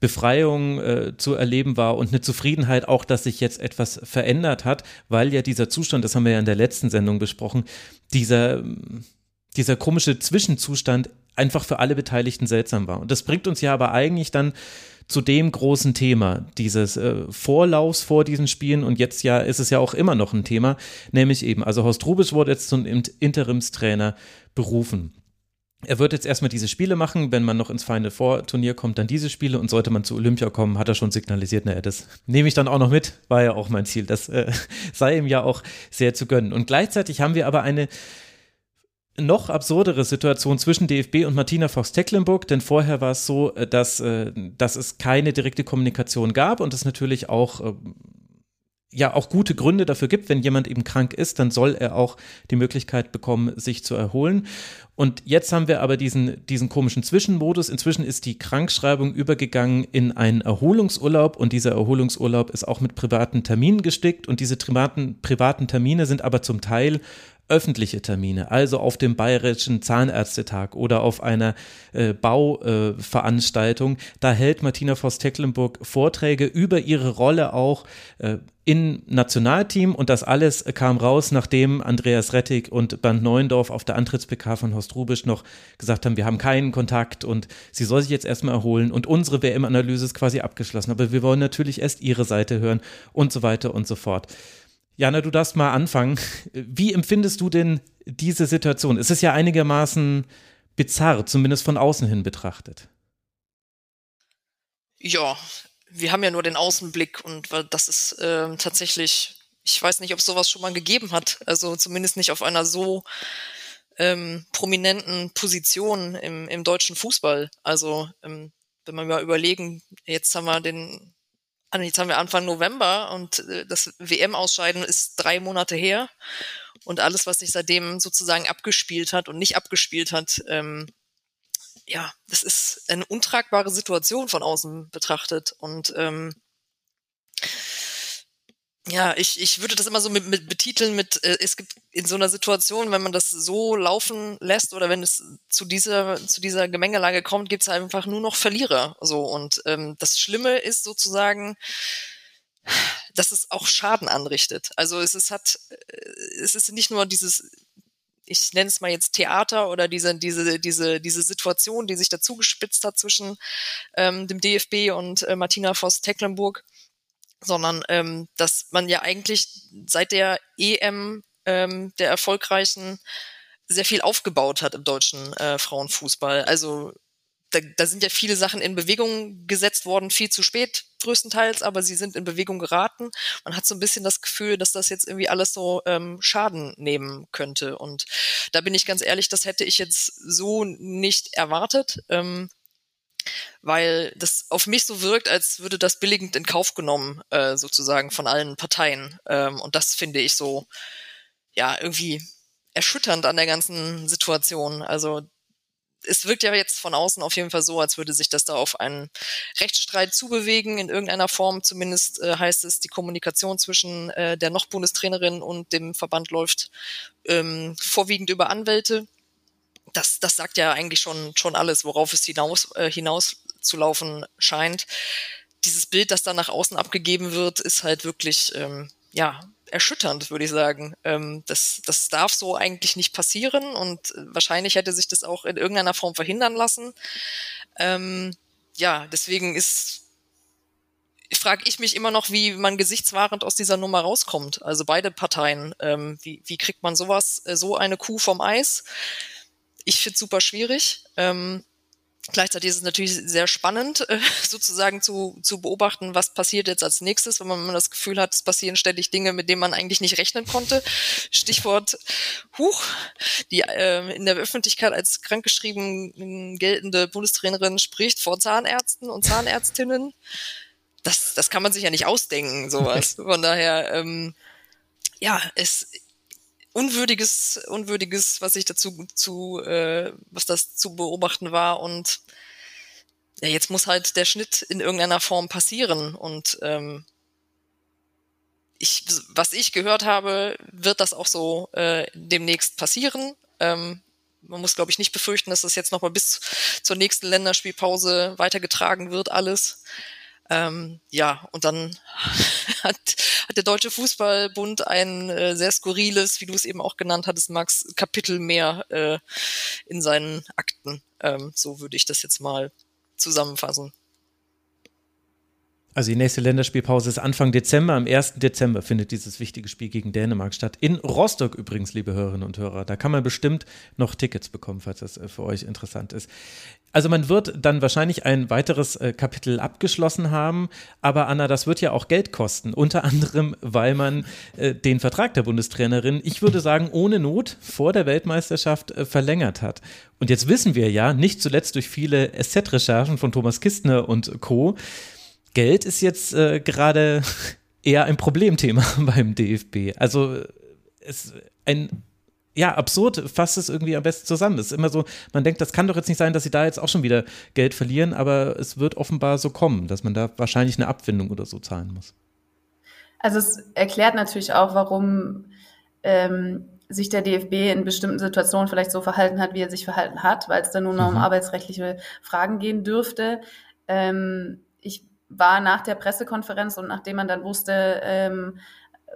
Befreiung äh, zu erleben war und eine Zufriedenheit auch, dass sich jetzt etwas verändert hat, weil ja dieser Zustand, das haben wir ja in der letzten Sendung besprochen, dieser, dieser komische Zwischenzustand einfach für alle Beteiligten seltsam war. Und das bringt uns ja aber eigentlich dann zu dem großen Thema dieses äh, Vorlaufs vor diesen Spielen und jetzt ja ist es ja auch immer noch ein Thema, nämlich eben, also Horst Rubisch wurde jetzt zum Interimstrainer berufen. Er wird jetzt erstmal diese Spiele machen, wenn man noch ins Final Four Turnier kommt, dann diese Spiele. Und sollte man zu Olympia kommen, hat er schon signalisiert, naja, das nehme ich dann auch noch mit, war ja auch mein Ziel, das äh, sei ihm ja auch sehr zu gönnen. Und gleichzeitig haben wir aber eine noch absurdere Situation zwischen DFB und Martina Fox-Tecklenburg, denn vorher war es so, äh, dass, äh, dass es keine direkte Kommunikation gab und es natürlich auch äh, ja auch gute Gründe dafür gibt, wenn jemand eben krank ist, dann soll er auch die Möglichkeit bekommen, sich zu erholen. Und jetzt haben wir aber diesen, diesen komischen Zwischenmodus. Inzwischen ist die Krankschreibung übergegangen in einen Erholungsurlaub und dieser Erholungsurlaub ist auch mit privaten Terminen gestickt und diese privaten, privaten Termine sind aber zum Teil öffentliche Termine, also auf dem Bayerischen Zahnärztetag oder auf einer äh, Bauveranstaltung. Äh, da hält Martina Voss-Tecklenburg Vorträge über ihre Rolle auch äh, im Nationalteam und das alles kam raus, nachdem Andreas Rettig und Bernd Neuendorf auf der Antritts-PK von Horst Rubisch noch gesagt haben, wir haben keinen Kontakt und sie soll sich jetzt erstmal erholen und unsere WM-Analyse ist quasi abgeschlossen, aber wir wollen natürlich erst ihre Seite hören und so weiter und so fort. Jana, du darfst mal anfangen. Wie empfindest du denn diese Situation? Es ist ja einigermaßen bizarr, zumindest von außen hin betrachtet. Ja, wir haben ja nur den Außenblick und das ist äh, tatsächlich, ich weiß nicht, ob sowas schon mal gegeben hat. Also zumindest nicht auf einer so ähm, prominenten Position im, im deutschen Fußball. Also ähm, wenn wir mal überlegen, jetzt haben wir den also jetzt haben wir Anfang November und äh, das WM-Ausscheiden ist drei Monate her. Und alles, was sich seitdem sozusagen abgespielt hat und nicht abgespielt hat, ähm, ja, das ist eine untragbare Situation von außen betrachtet. Und ähm, ja, ich, ich würde das immer so mit, mit betiteln mit, äh, es gibt in so einer Situation, wenn man das so laufen lässt oder wenn es zu dieser, zu dieser Gemengelage kommt, gibt es einfach nur noch Verlierer. So und ähm, das Schlimme ist sozusagen, dass es auch Schaden anrichtet. Also es ist hat, äh, es ist nicht nur dieses ich nenne es mal jetzt Theater oder diese, diese, diese, diese Situation, die sich dazu gespitzt hat zwischen ähm, dem DFB und äh, Martina Voss-Tecklenburg, sondern ähm, dass man ja eigentlich seit der EM ähm, der erfolgreichen sehr viel aufgebaut hat im deutschen äh, Frauenfußball. Also da, da sind ja viele Sachen in Bewegung gesetzt worden, viel zu spät größtenteils, aber sie sind in Bewegung geraten. Man hat so ein bisschen das Gefühl, dass das jetzt irgendwie alles so ähm, Schaden nehmen könnte. Und da bin ich ganz ehrlich, das hätte ich jetzt so nicht erwartet. Ähm, weil das auf mich so wirkt, als würde das billigend in Kauf genommen, äh, sozusagen von allen Parteien. Ähm, und das finde ich so, ja, irgendwie erschütternd an der ganzen Situation. Also es wirkt ja jetzt von außen auf jeden Fall so, als würde sich das da auf einen Rechtsstreit zubewegen in irgendeiner Form. Zumindest äh, heißt es, die Kommunikation zwischen äh, der noch Bundestrainerin und dem Verband läuft ähm, vorwiegend über Anwälte das, das sagt ja eigentlich schon, schon alles, worauf es hinaus, äh, hinaus zu laufen scheint. Dieses Bild, das dann nach außen abgegeben wird, ist halt wirklich, ähm, ja, erschütternd, würde ich sagen. Ähm, das, das darf so eigentlich nicht passieren und wahrscheinlich hätte sich das auch in irgendeiner Form verhindern lassen. Ähm, ja, deswegen ist frage ich mich immer noch, wie man gesichtswahrend aus dieser Nummer rauskommt. Also beide Parteien. Ähm, wie, wie kriegt man sowas, äh, so eine Kuh vom Eis? Ich finde es super schwierig. Ähm, gleichzeitig ist es natürlich sehr spannend, äh, sozusagen zu, zu beobachten, was passiert jetzt als nächstes, wenn man, man das Gefühl hat, es passieren ständig Dinge, mit denen man eigentlich nicht rechnen konnte. Stichwort Huch, die äh, in der Öffentlichkeit als krankgeschrieben geltende Bundestrainerin spricht vor Zahnärzten und Zahnärztinnen. Das, das kann man sich ja nicht ausdenken, sowas. Von daher, ähm, ja, es, unwürdiges, unwürdiges, was ich dazu zu, äh, was das zu beobachten war und ja, jetzt muss halt der Schnitt in irgendeiner Form passieren und ähm, ich, was ich gehört habe, wird das auch so äh, demnächst passieren. Ähm, man muss, glaube ich, nicht befürchten, dass das jetzt noch mal bis zur nächsten Länderspielpause weitergetragen wird, alles. Ähm, ja, und dann hat, hat der Deutsche Fußballbund ein äh, sehr skurriles, wie du es eben auch genannt hattest, Max, Kapitel mehr äh, in seinen Akten. Ähm, so würde ich das jetzt mal zusammenfassen. Also die nächste Länderspielpause ist Anfang Dezember. Am 1. Dezember findet dieses wichtige Spiel gegen Dänemark statt. In Rostock übrigens, liebe Hörerinnen und Hörer. Da kann man bestimmt noch Tickets bekommen, falls das äh, für euch interessant ist. Also man wird dann wahrscheinlich ein weiteres äh, Kapitel abgeschlossen haben, aber Anna, das wird ja auch Geld kosten. Unter anderem, weil man äh, den Vertrag der Bundestrainerin, ich würde sagen, ohne Not vor der Weltmeisterschaft verlängert hat. Und jetzt wissen wir ja, nicht zuletzt durch viele SZ-Recherchen von Thomas Kistner und Co., Geld ist jetzt äh, gerade eher ein Problemthema beim DFB. Also es ein ja, absurd fasst es irgendwie am besten zusammen. Es ist immer so, man denkt, das kann doch jetzt nicht sein, dass sie da jetzt auch schon wieder Geld verlieren, aber es wird offenbar so kommen, dass man da wahrscheinlich eine Abfindung oder so zahlen muss. Also es erklärt natürlich auch, warum ähm, sich der DFB in bestimmten Situationen vielleicht so verhalten hat, wie er sich verhalten hat, weil es dann nur noch mhm. um arbeitsrechtliche Fragen gehen dürfte. Ähm, war nach der Pressekonferenz und nachdem man dann wusste, ähm,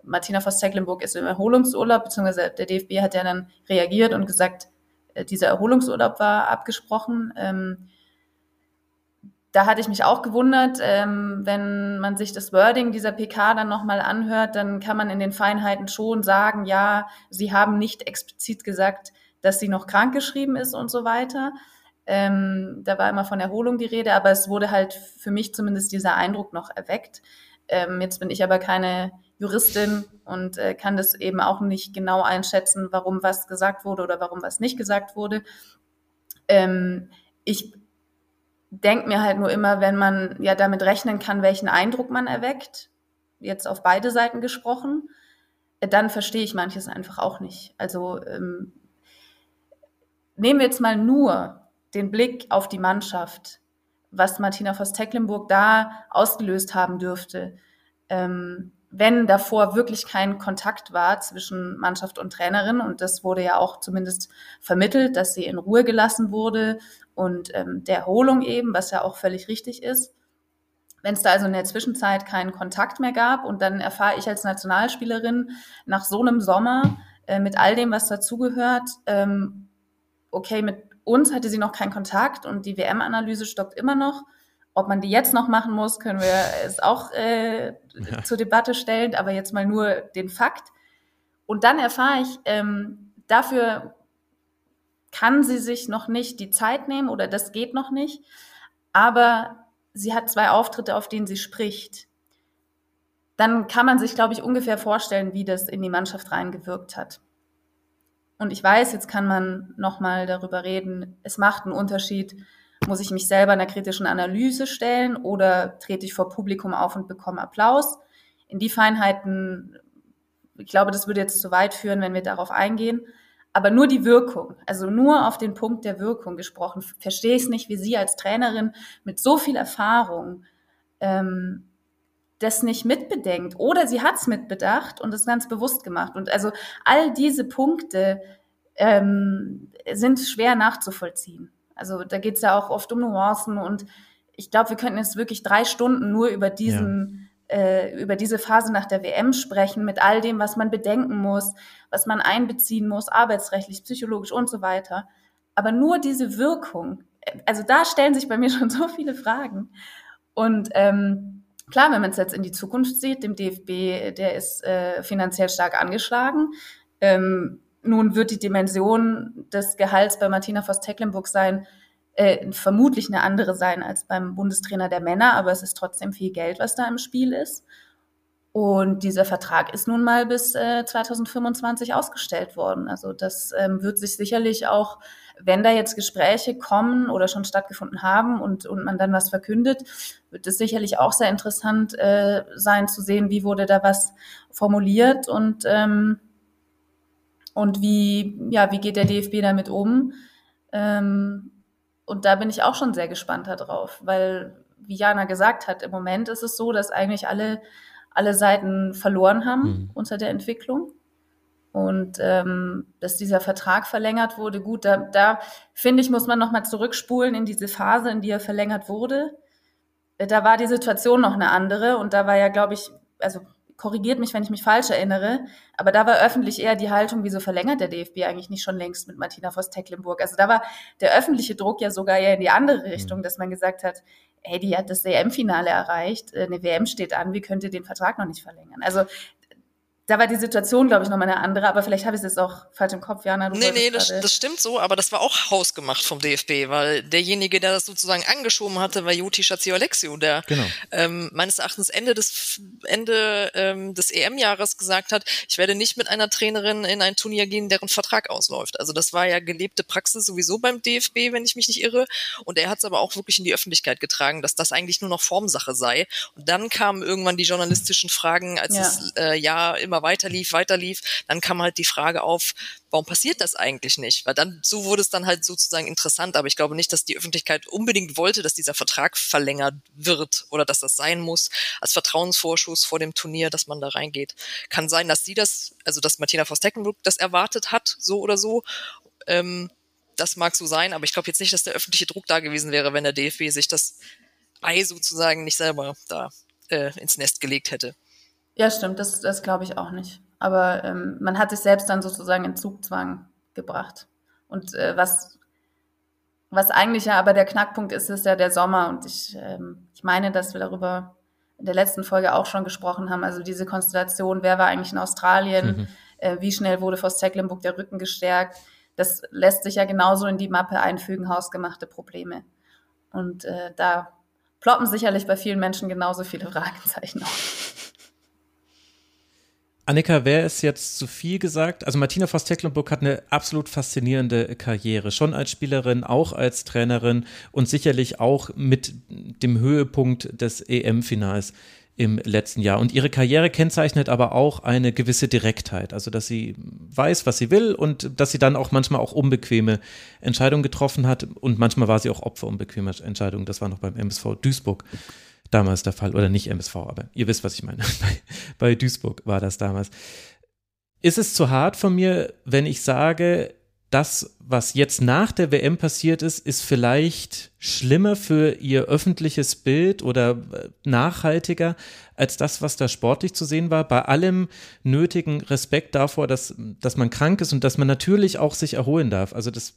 Martina Voss-Tecklenburg ist im Erholungsurlaub, beziehungsweise der DFB hat ja dann reagiert und gesagt, äh, dieser Erholungsurlaub war abgesprochen. Ähm, da hatte ich mich auch gewundert, ähm, wenn man sich das Wording dieser PK dann nochmal anhört, dann kann man in den Feinheiten schon sagen, ja, sie haben nicht explizit gesagt, dass sie noch krankgeschrieben ist und so weiter. Ähm, da war immer von Erholung die Rede, aber es wurde halt für mich zumindest dieser Eindruck noch erweckt. Ähm, jetzt bin ich aber keine Juristin und äh, kann das eben auch nicht genau einschätzen, warum was gesagt wurde oder warum was nicht gesagt wurde. Ähm, ich denke mir halt nur immer, wenn man ja damit rechnen kann, welchen Eindruck man erweckt, jetzt auf beide Seiten gesprochen, äh, dann verstehe ich manches einfach auch nicht. Also ähm, nehmen wir jetzt mal nur den Blick auf die Mannschaft, was Martina Voss-Tecklenburg da ausgelöst haben dürfte, ähm, wenn davor wirklich kein Kontakt war zwischen Mannschaft und Trainerin und das wurde ja auch zumindest vermittelt, dass sie in Ruhe gelassen wurde und ähm, der Erholung eben, was ja auch völlig richtig ist. Wenn es da also in der Zwischenzeit keinen Kontakt mehr gab und dann erfahre ich als Nationalspielerin nach so einem Sommer äh, mit all dem, was dazugehört, ähm, okay, mit uns hatte sie noch keinen Kontakt und die WM-Analyse stockt immer noch. Ob man die jetzt noch machen muss, können wir es auch äh, ja. zur Debatte stellen, aber jetzt mal nur den Fakt. Und dann erfahre ich, ähm, dafür kann sie sich noch nicht die Zeit nehmen oder das geht noch nicht, aber sie hat zwei Auftritte, auf denen sie spricht. Dann kann man sich, glaube ich, ungefähr vorstellen, wie das in die Mannschaft reingewirkt hat. Und ich weiß, jetzt kann man nochmal darüber reden, es macht einen Unterschied, muss ich mich selber einer kritischen Analyse stellen oder trete ich vor Publikum auf und bekomme Applaus? In die Feinheiten, ich glaube, das würde jetzt zu weit führen, wenn wir darauf eingehen. Aber nur die Wirkung, also nur auf den Punkt der Wirkung gesprochen, verstehe ich es nicht, wie Sie als Trainerin mit so viel Erfahrung ähm, das nicht mitbedenkt oder sie hat es mitbedacht und es ganz bewusst gemacht. Und also all diese Punkte ähm, sind schwer nachzuvollziehen. Also da geht es ja auch oft um Nuancen und ich glaube, wir könnten jetzt wirklich drei Stunden nur über diesen ja. äh, über diese Phase nach der WM sprechen, mit all dem, was man bedenken muss, was man einbeziehen muss, arbeitsrechtlich, psychologisch und so weiter. Aber nur diese Wirkung, also da stellen sich bei mir schon so viele Fragen. Und ähm, Klar, wenn man es jetzt in die Zukunft sieht, dem DFB, der ist äh, finanziell stark angeschlagen. Ähm, nun wird die Dimension des Gehalts bei Martina Voss-Tecklenburg sein, äh, vermutlich eine andere sein als beim Bundestrainer der Männer, aber es ist trotzdem viel Geld, was da im Spiel ist. Und dieser Vertrag ist nun mal bis äh, 2025 ausgestellt worden. Also das ähm, wird sich sicherlich auch, wenn da jetzt Gespräche kommen oder schon stattgefunden haben und, und man dann was verkündet, wird es sicherlich auch sehr interessant äh, sein zu sehen, wie wurde da was formuliert und, ähm, und wie, ja, wie geht der DFB damit um. Ähm, und da bin ich auch schon sehr gespannt darauf, weil, wie Jana gesagt hat, im Moment ist es so, dass eigentlich alle alle Seiten verloren haben mhm. unter der Entwicklung. Und ähm, dass dieser Vertrag verlängert wurde, gut, da, da finde ich, muss man nochmal zurückspulen in diese Phase, in die er verlängert wurde. Äh, da war die Situation noch eine andere und da war ja, glaube ich, also korrigiert mich, wenn ich mich falsch erinnere, aber da war öffentlich eher die Haltung, wieso verlängert der DFB eigentlich nicht schon längst mit Martina Voss-Tecklenburg? Also da war der öffentliche Druck ja sogar eher in die andere Richtung, mhm. dass man gesagt hat, hey, die hat das WM-Finale erreicht, äh, eine WM steht an, wie könnt ihr den Vertrag noch nicht verlängern? Also da war die Situation, glaube ich, nochmal eine andere, aber vielleicht habe ich es jetzt auch falsch im Kopf, Jana. Du nee, nee, das, das stimmt so, aber das war auch hausgemacht vom DFB, weil derjenige, der das sozusagen angeschoben hatte, war Joti Schatio Alexio, der genau. ähm, meines Erachtens Ende des Ende ähm, des EM-Jahres gesagt hat, ich werde nicht mit einer Trainerin in ein Turnier gehen, deren Vertrag ausläuft. Also das war ja gelebte Praxis sowieso beim DFB, wenn ich mich nicht irre. Und er hat es aber auch wirklich in die Öffentlichkeit getragen, dass das eigentlich nur noch Formsache sei. Und dann kamen irgendwann die journalistischen Fragen, als ja. es äh, ja immer immer weiter lief, weiter lief, dann kam halt die Frage auf, warum passiert das eigentlich nicht? Weil dann, so wurde es dann halt sozusagen interessant, aber ich glaube nicht, dass die Öffentlichkeit unbedingt wollte, dass dieser Vertrag verlängert wird oder dass das sein muss als Vertrauensvorschuss vor dem Turnier, dass man da reingeht. Kann sein, dass sie das, also dass Martina Voss-Tecklenburg das erwartet hat, so oder so. Ähm, das mag so sein, aber ich glaube jetzt nicht, dass der öffentliche Druck da gewesen wäre, wenn der DFB sich das Ei sozusagen nicht selber da äh, ins Nest gelegt hätte. Ja, stimmt, das, das glaube ich auch nicht. Aber ähm, man hat sich selbst dann sozusagen in Zugzwang gebracht. Und äh, was, was eigentlich ja aber der Knackpunkt ist, ist ja der Sommer. Und ich, ähm, ich meine, dass wir darüber in der letzten Folge auch schon gesprochen haben. Also diese Konstellation, wer war eigentlich in Australien, mhm. äh, wie schnell wurde vor Stecklenburg der Rücken gestärkt. Das lässt sich ja genauso in die Mappe einfügen, hausgemachte Probleme. Und äh, da ploppen sicherlich bei vielen Menschen genauso viele Fragezeichen auf. Annika, wäre es jetzt zu viel gesagt? Also Martina Voss-Tecklenburg hat eine absolut faszinierende Karriere, schon als Spielerin, auch als Trainerin und sicherlich auch mit dem Höhepunkt des EM-Finals im letzten Jahr. Und ihre Karriere kennzeichnet aber auch eine gewisse Direktheit, also dass sie weiß, was sie will und dass sie dann auch manchmal auch unbequeme Entscheidungen getroffen hat und manchmal war sie auch Opfer unbequemer Entscheidungen. Das war noch beim MSV Duisburg damals der Fall. Oder nicht MSV, aber ihr wisst, was ich meine. Bei, Duisburg war das damals. Ist es zu hart von mir, wenn ich sage, das, was jetzt nach der WM passiert ist, ist vielleicht schlimmer für ihr öffentliches Bild oder äh, nachhaltiger als das, was da sportlich zu sehen war. Bei allem nötigen Respekt davor, dass, dass man krank ist und dass man natürlich auch sich erholen darf. Also das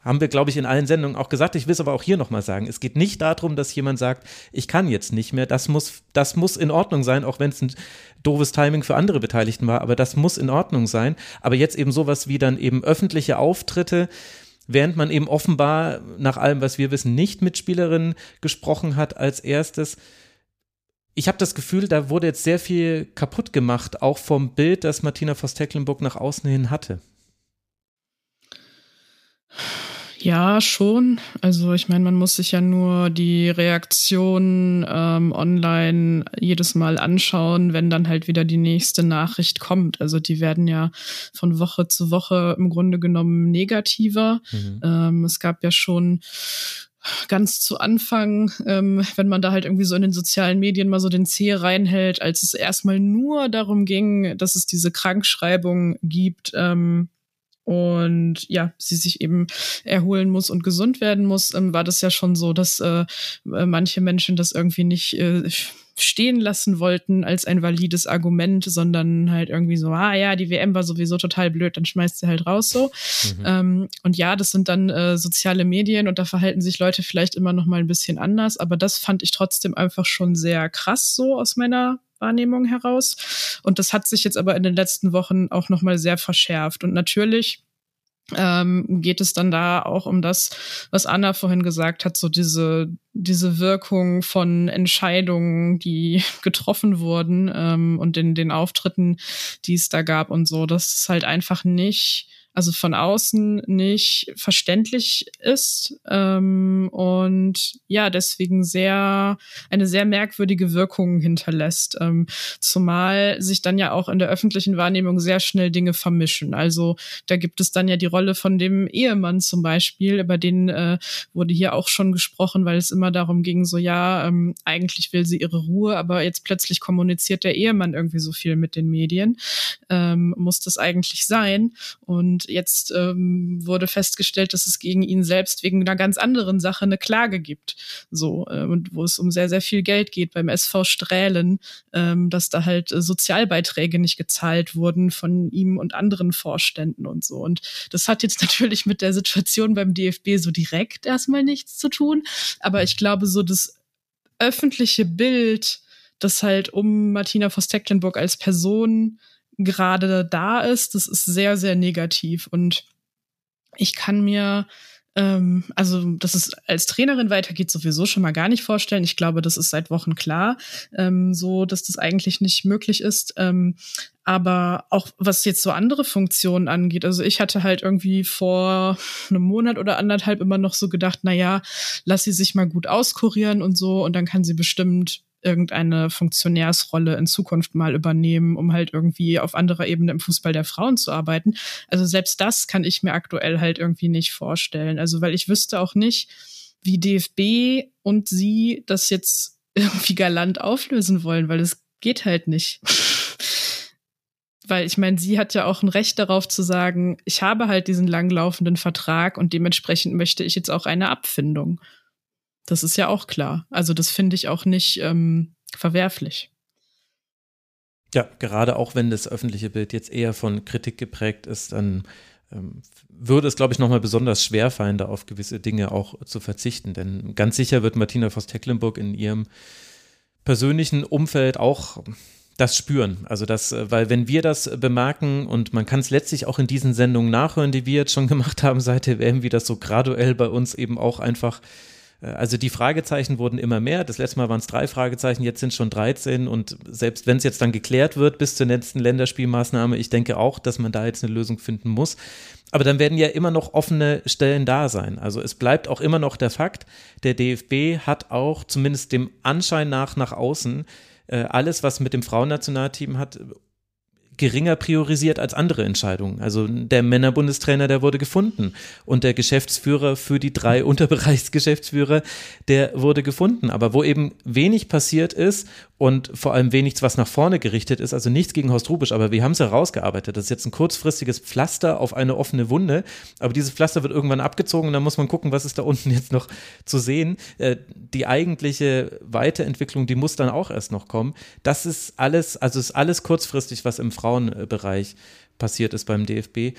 haben wir, glaube ich, in allen Sendungen auch gesagt. Ich will es aber auch hier nochmal sagen. Es geht nicht darum, dass jemand sagt, ich kann jetzt nicht mehr. Das muss, das muss in Ordnung sein, auch wenn es ein doofes Timing für andere Beteiligten war. Aber das muss in Ordnung sein. Aber jetzt eben sowas wie dann eben öffentliche Auftritte, während man eben offenbar nach allem, was wir wissen, nicht mit Spielerinnen gesprochen hat als erstes. Ich habe das Gefühl, da wurde jetzt sehr viel kaputt gemacht, auch vom Bild, das Martina Voss-Tecklenburg nach außen hin hatte. Ja, schon. Also ich meine, man muss sich ja nur die Reaktion ähm, online jedes Mal anschauen, wenn dann halt wieder die nächste Nachricht kommt. Also die werden ja von Woche zu Woche im Grunde genommen negativer. Mhm. Ähm, es gab ja schon ganz zu Anfang, ähm, wenn man da halt irgendwie so in den sozialen Medien mal so den Zeh reinhält, als es erstmal nur darum ging, dass es diese Krankschreibung gibt, ähm, und ja, sie sich eben erholen muss und gesund werden muss, ähm, war das ja schon so, dass äh, äh, manche Menschen das irgendwie nicht äh, stehen lassen wollten als ein valides Argument, sondern halt irgendwie so, ah ja, die WM war sowieso total blöd, dann schmeißt sie halt raus so. Mhm. Ähm, und ja, das sind dann äh, soziale Medien und da verhalten sich Leute vielleicht immer noch mal ein bisschen anders, aber das fand ich trotzdem einfach schon sehr krass so aus meiner Wahrnehmung heraus. Und das hat sich jetzt aber in den letzten Wochen auch nochmal sehr verschärft. Und natürlich ähm, geht es dann da auch um das, was Anna vorhin gesagt hat, so diese, diese Wirkung von Entscheidungen, die getroffen wurden ähm, und den, den Auftritten, die es da gab und so. Das ist halt einfach nicht also von außen nicht verständlich ist ähm, und ja, deswegen sehr, eine sehr merkwürdige Wirkung hinterlässt. Ähm, zumal sich dann ja auch in der öffentlichen Wahrnehmung sehr schnell Dinge vermischen. Also da gibt es dann ja die Rolle von dem Ehemann zum Beispiel, über den äh, wurde hier auch schon gesprochen, weil es immer darum ging, so ja, ähm, eigentlich will sie ihre Ruhe, aber jetzt plötzlich kommuniziert der Ehemann irgendwie so viel mit den Medien. Ähm, muss das eigentlich sein? Und jetzt ähm, wurde festgestellt, dass es gegen ihn selbst wegen einer ganz anderen Sache eine Klage gibt. So, äh, und wo es um sehr, sehr viel Geld geht beim SV Strählen, ähm, dass da halt äh, Sozialbeiträge nicht gezahlt wurden von ihm und anderen Vorständen und so. Und das hat jetzt natürlich mit der Situation beim DFB so direkt erstmal nichts zu tun. Aber ich glaube, so das öffentliche Bild, das halt um Martina Voss-Tecklenburg als Person gerade da ist, das ist sehr, sehr negativ. Und ich kann mir ähm, also, dass es als Trainerin weitergeht, sowieso schon mal gar nicht vorstellen. Ich glaube, das ist seit Wochen klar, ähm, so dass das eigentlich nicht möglich ist. Ähm, aber auch was jetzt so andere Funktionen angeht, also ich hatte halt irgendwie vor einem Monat oder anderthalb immer noch so gedacht, na ja, lass sie sich mal gut auskurieren und so und dann kann sie bestimmt irgendeine Funktionärsrolle in Zukunft mal übernehmen, um halt irgendwie auf anderer Ebene im Fußball der Frauen zu arbeiten. Also selbst das kann ich mir aktuell halt irgendwie nicht vorstellen. Also weil ich wüsste auch nicht, wie DFB und sie das jetzt irgendwie galant auflösen wollen, weil es geht halt nicht. weil ich meine, sie hat ja auch ein Recht darauf zu sagen, ich habe halt diesen langlaufenden Vertrag und dementsprechend möchte ich jetzt auch eine Abfindung. Das ist ja auch klar. Also das finde ich auch nicht ähm, verwerflich. Ja, gerade auch wenn das öffentliche Bild jetzt eher von Kritik geprägt ist, dann ähm, würde es, glaube ich, nochmal besonders schwer fallen, da auf gewisse Dinge auch zu verzichten. Denn ganz sicher wird Martina Voss-Tecklenburg in ihrem persönlichen Umfeld auch das spüren. Also das, äh, weil wenn wir das bemerken und man kann es letztlich auch in diesen Sendungen nachhören, die wir jetzt schon gemacht haben seit der WM, wie das so graduell bei uns eben auch einfach also die Fragezeichen wurden immer mehr. Das letzte Mal waren es drei Fragezeichen, jetzt sind schon 13. Und selbst wenn es jetzt dann geklärt wird bis zur letzten Länderspielmaßnahme, ich denke auch, dass man da jetzt eine Lösung finden muss. Aber dann werden ja immer noch offene Stellen da sein. Also es bleibt auch immer noch der Fakt, der DFB hat auch zumindest dem Anschein nach nach außen äh, alles, was mit dem Frauennationalteam hat, geringer priorisiert als andere Entscheidungen. Also der Männerbundestrainer, der wurde gefunden und der Geschäftsführer für die drei Unterbereichsgeschäftsführer, der wurde gefunden. Aber wo eben wenig passiert ist und vor allem wenig, was nach vorne gerichtet ist, also nichts gegen Horst Rubisch, aber wir haben es herausgearbeitet. Das ist jetzt ein kurzfristiges Pflaster auf eine offene Wunde, aber dieses Pflaster wird irgendwann abgezogen und dann muss man gucken, was ist da unten jetzt noch zu sehen. Äh, die eigentliche Weiterentwicklung, die muss dann auch erst noch kommen. Das ist alles, also ist alles kurzfristig, was im Frauenbereich passiert ist beim DFB.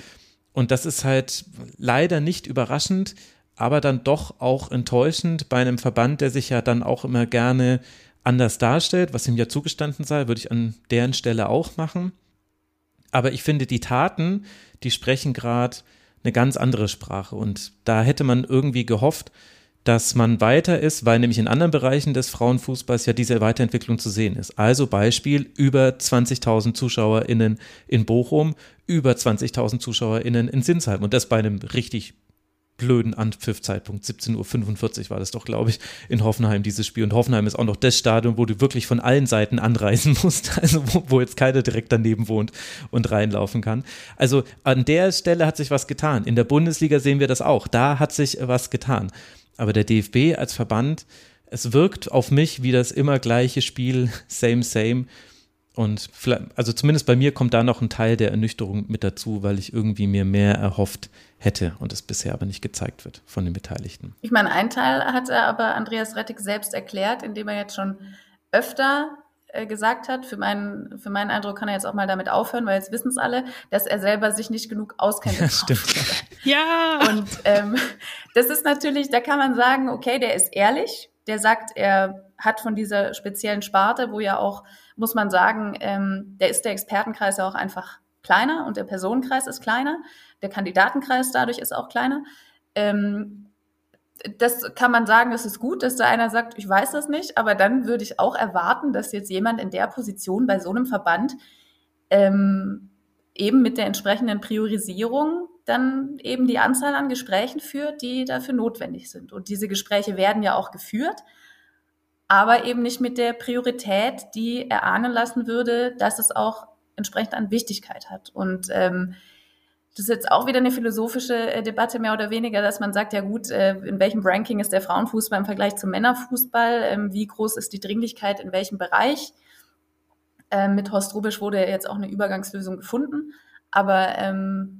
Und das ist halt leider nicht überraschend, aber dann doch auch enttäuschend bei einem Verband, der sich ja dann auch immer gerne anders darstellt, was ihm ja zugestanden sei, würde ich an deren Stelle auch machen. Aber ich finde, die Taten, die sprechen gerade eine ganz andere Sprache. Und da hätte man irgendwie gehofft, dass man weiter ist, weil nämlich in anderen Bereichen des Frauenfußballs ja diese Weiterentwicklung zu sehen ist. Also Beispiel über 20.000 ZuschauerInnen in Bochum, über 20.000 ZuschauerInnen in Sinsheim und das bei einem richtig blöden Anpfiffzeitpunkt. 17.45 Uhr war das doch, glaube ich, in Hoffenheim dieses Spiel. Und Hoffenheim ist auch noch das Stadion, wo du wirklich von allen Seiten anreisen musst, also wo, wo jetzt keiner direkt daneben wohnt und reinlaufen kann. Also an der Stelle hat sich was getan. In der Bundesliga sehen wir das auch. Da hat sich was getan. Aber der DFB als Verband, es wirkt auf mich wie das immer gleiche Spiel, same, same. Und also zumindest bei mir kommt da noch ein Teil der Ernüchterung mit dazu, weil ich irgendwie mir mehr erhofft hätte und es bisher aber nicht gezeigt wird von den Beteiligten. Ich meine, ein Teil hat er aber Andreas Rettig selbst erklärt, indem er jetzt schon öfter äh, gesagt hat, für meinen, für meinen Eindruck kann er jetzt auch mal damit aufhören, weil jetzt wissen es alle, dass er selber sich nicht genug auskennt. Ja, stimmt. ja. Und ähm, das ist natürlich, da kann man sagen, okay, der ist ehrlich, der sagt, er hat von dieser speziellen Sparte, wo ja auch, muss man sagen, ähm, der ist der Expertenkreis ja auch einfach kleiner und der Personenkreis ist kleiner. Der Kandidatenkreis dadurch ist auch kleiner. Ähm, das kann man sagen, das ist gut, dass da einer sagt, ich weiß das nicht, aber dann würde ich auch erwarten, dass jetzt jemand in der Position bei so einem Verband ähm, eben mit der entsprechenden Priorisierung dann eben die Anzahl an Gesprächen führt, die dafür notwendig sind. Und diese Gespräche werden ja auch geführt, aber eben nicht mit der Priorität, die erahnen lassen würde, dass es auch entsprechend an Wichtigkeit hat. Und ähm, das ist jetzt auch wieder eine philosophische äh, Debatte mehr oder weniger, dass man sagt, ja gut, äh, in welchem Ranking ist der Frauenfußball im Vergleich zum Männerfußball? Ähm, wie groß ist die Dringlichkeit in welchem Bereich? Ähm, mit Horst Rubisch wurde jetzt auch eine Übergangslösung gefunden. Aber ähm,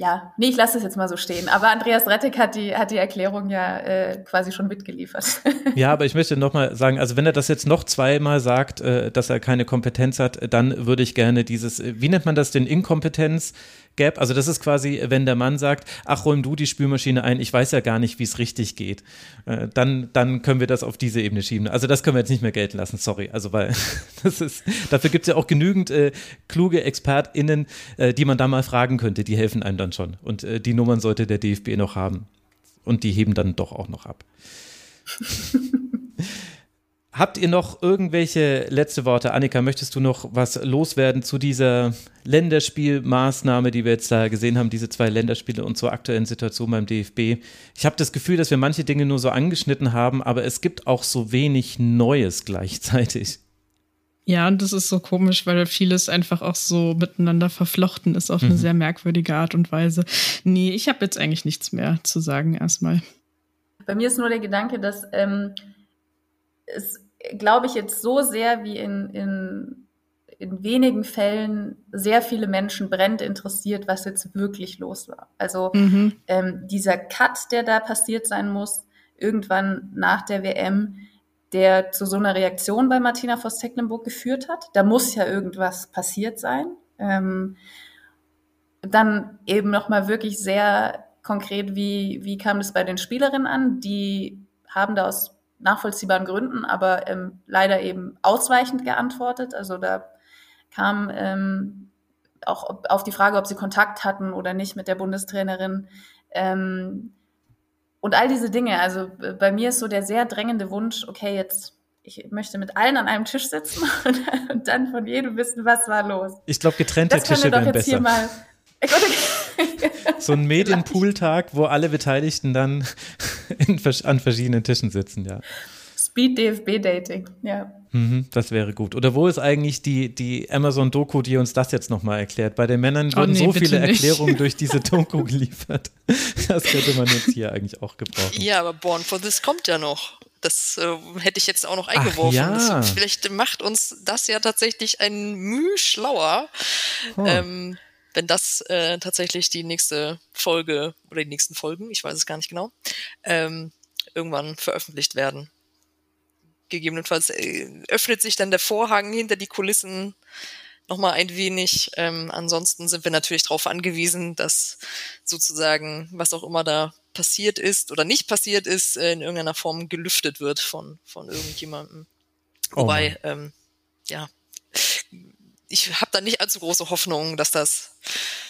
ja, nee, ich lasse es jetzt mal so stehen. Aber Andreas Rettig hat die, hat die Erklärung ja äh, quasi schon mitgeliefert. Ja, aber ich möchte nochmal sagen, also wenn er das jetzt noch zweimal sagt, äh, dass er keine Kompetenz hat, dann würde ich gerne dieses, äh, wie nennt man das, den Inkompetenz? Gäbe. Also das ist quasi, wenn der Mann sagt, ach, räum du die Spülmaschine ein, ich weiß ja gar nicht, wie es richtig geht. Äh, dann, dann können wir das auf diese Ebene schieben. Also das können wir jetzt nicht mehr gelten lassen, sorry. Also weil das ist, dafür gibt es ja auch genügend äh, kluge ExpertInnen, äh, die man da mal fragen könnte, die helfen einem dann schon. Und äh, die Nummern sollte der DFB noch haben. Und die heben dann doch auch noch ab. Habt ihr noch irgendwelche letzte Worte? Annika, möchtest du noch was loswerden zu dieser Länderspielmaßnahme, die wir jetzt da gesehen haben, diese zwei Länderspiele und zur aktuellen Situation beim DFB? Ich habe das Gefühl, dass wir manche Dinge nur so angeschnitten haben, aber es gibt auch so wenig Neues gleichzeitig. Ja, und das ist so komisch, weil vieles einfach auch so miteinander verflochten ist auf mhm. eine sehr merkwürdige Art und Weise. Nee, ich habe jetzt eigentlich nichts mehr zu sagen erstmal. Bei mir ist nur der Gedanke, dass ähm, es glaube ich, jetzt so sehr wie in, in, in wenigen Fällen sehr viele Menschen brennt interessiert, was jetzt wirklich los war. Also mhm. ähm, dieser Cut, der da passiert sein muss, irgendwann nach der WM, der zu so einer Reaktion bei Martina Voss-Tecklenburg geführt hat. Da muss ja irgendwas passiert sein. Ähm, dann eben nochmal wirklich sehr konkret, wie, wie kam das bei den Spielerinnen an? Die haben da aus nachvollziehbaren Gründen, aber ähm, leider eben ausweichend geantwortet. Also da kam ähm, auch auf die Frage, ob sie Kontakt hatten oder nicht mit der Bundestrainerin. Ähm, und all diese Dinge. Also bei mir ist so der sehr drängende Wunsch, okay, jetzt ich möchte mit allen an einem Tisch sitzen und, dann von jedem wissen, was war los. Ich glaube, getrennte das Tische wären besser. Hier mal so ein Medienpool-Tag, wo alle Beteiligten dann in, an verschiedenen Tischen sitzen, ja. Speed DFB-Dating, ja. Mhm, das wäre gut. Oder wo ist eigentlich die, die Amazon-Doku, die uns das jetzt nochmal erklärt? Bei den Männern wurden oh, nee, so viele nicht. Erklärungen durch diese Doku geliefert. Das könnte man jetzt hier eigentlich auch gebrauchen. Ja, aber Born for This kommt ja noch. Das äh, hätte ich jetzt auch noch eingeworfen. Ach, ja. das, vielleicht macht uns das ja tatsächlich ein Mühe schlauer. Oh. Ähm, wenn das äh, tatsächlich die nächste Folge oder die nächsten Folgen, ich weiß es gar nicht genau, ähm, irgendwann veröffentlicht werden. Gegebenenfalls äh, öffnet sich dann der Vorhang hinter die Kulissen nochmal ein wenig. Ähm, ansonsten sind wir natürlich darauf angewiesen, dass sozusagen, was auch immer da passiert ist oder nicht passiert ist, äh, in irgendeiner Form gelüftet wird von, von irgendjemandem. Oh Wobei, ähm, ja, ich habe da nicht allzu große Hoffnung, dass das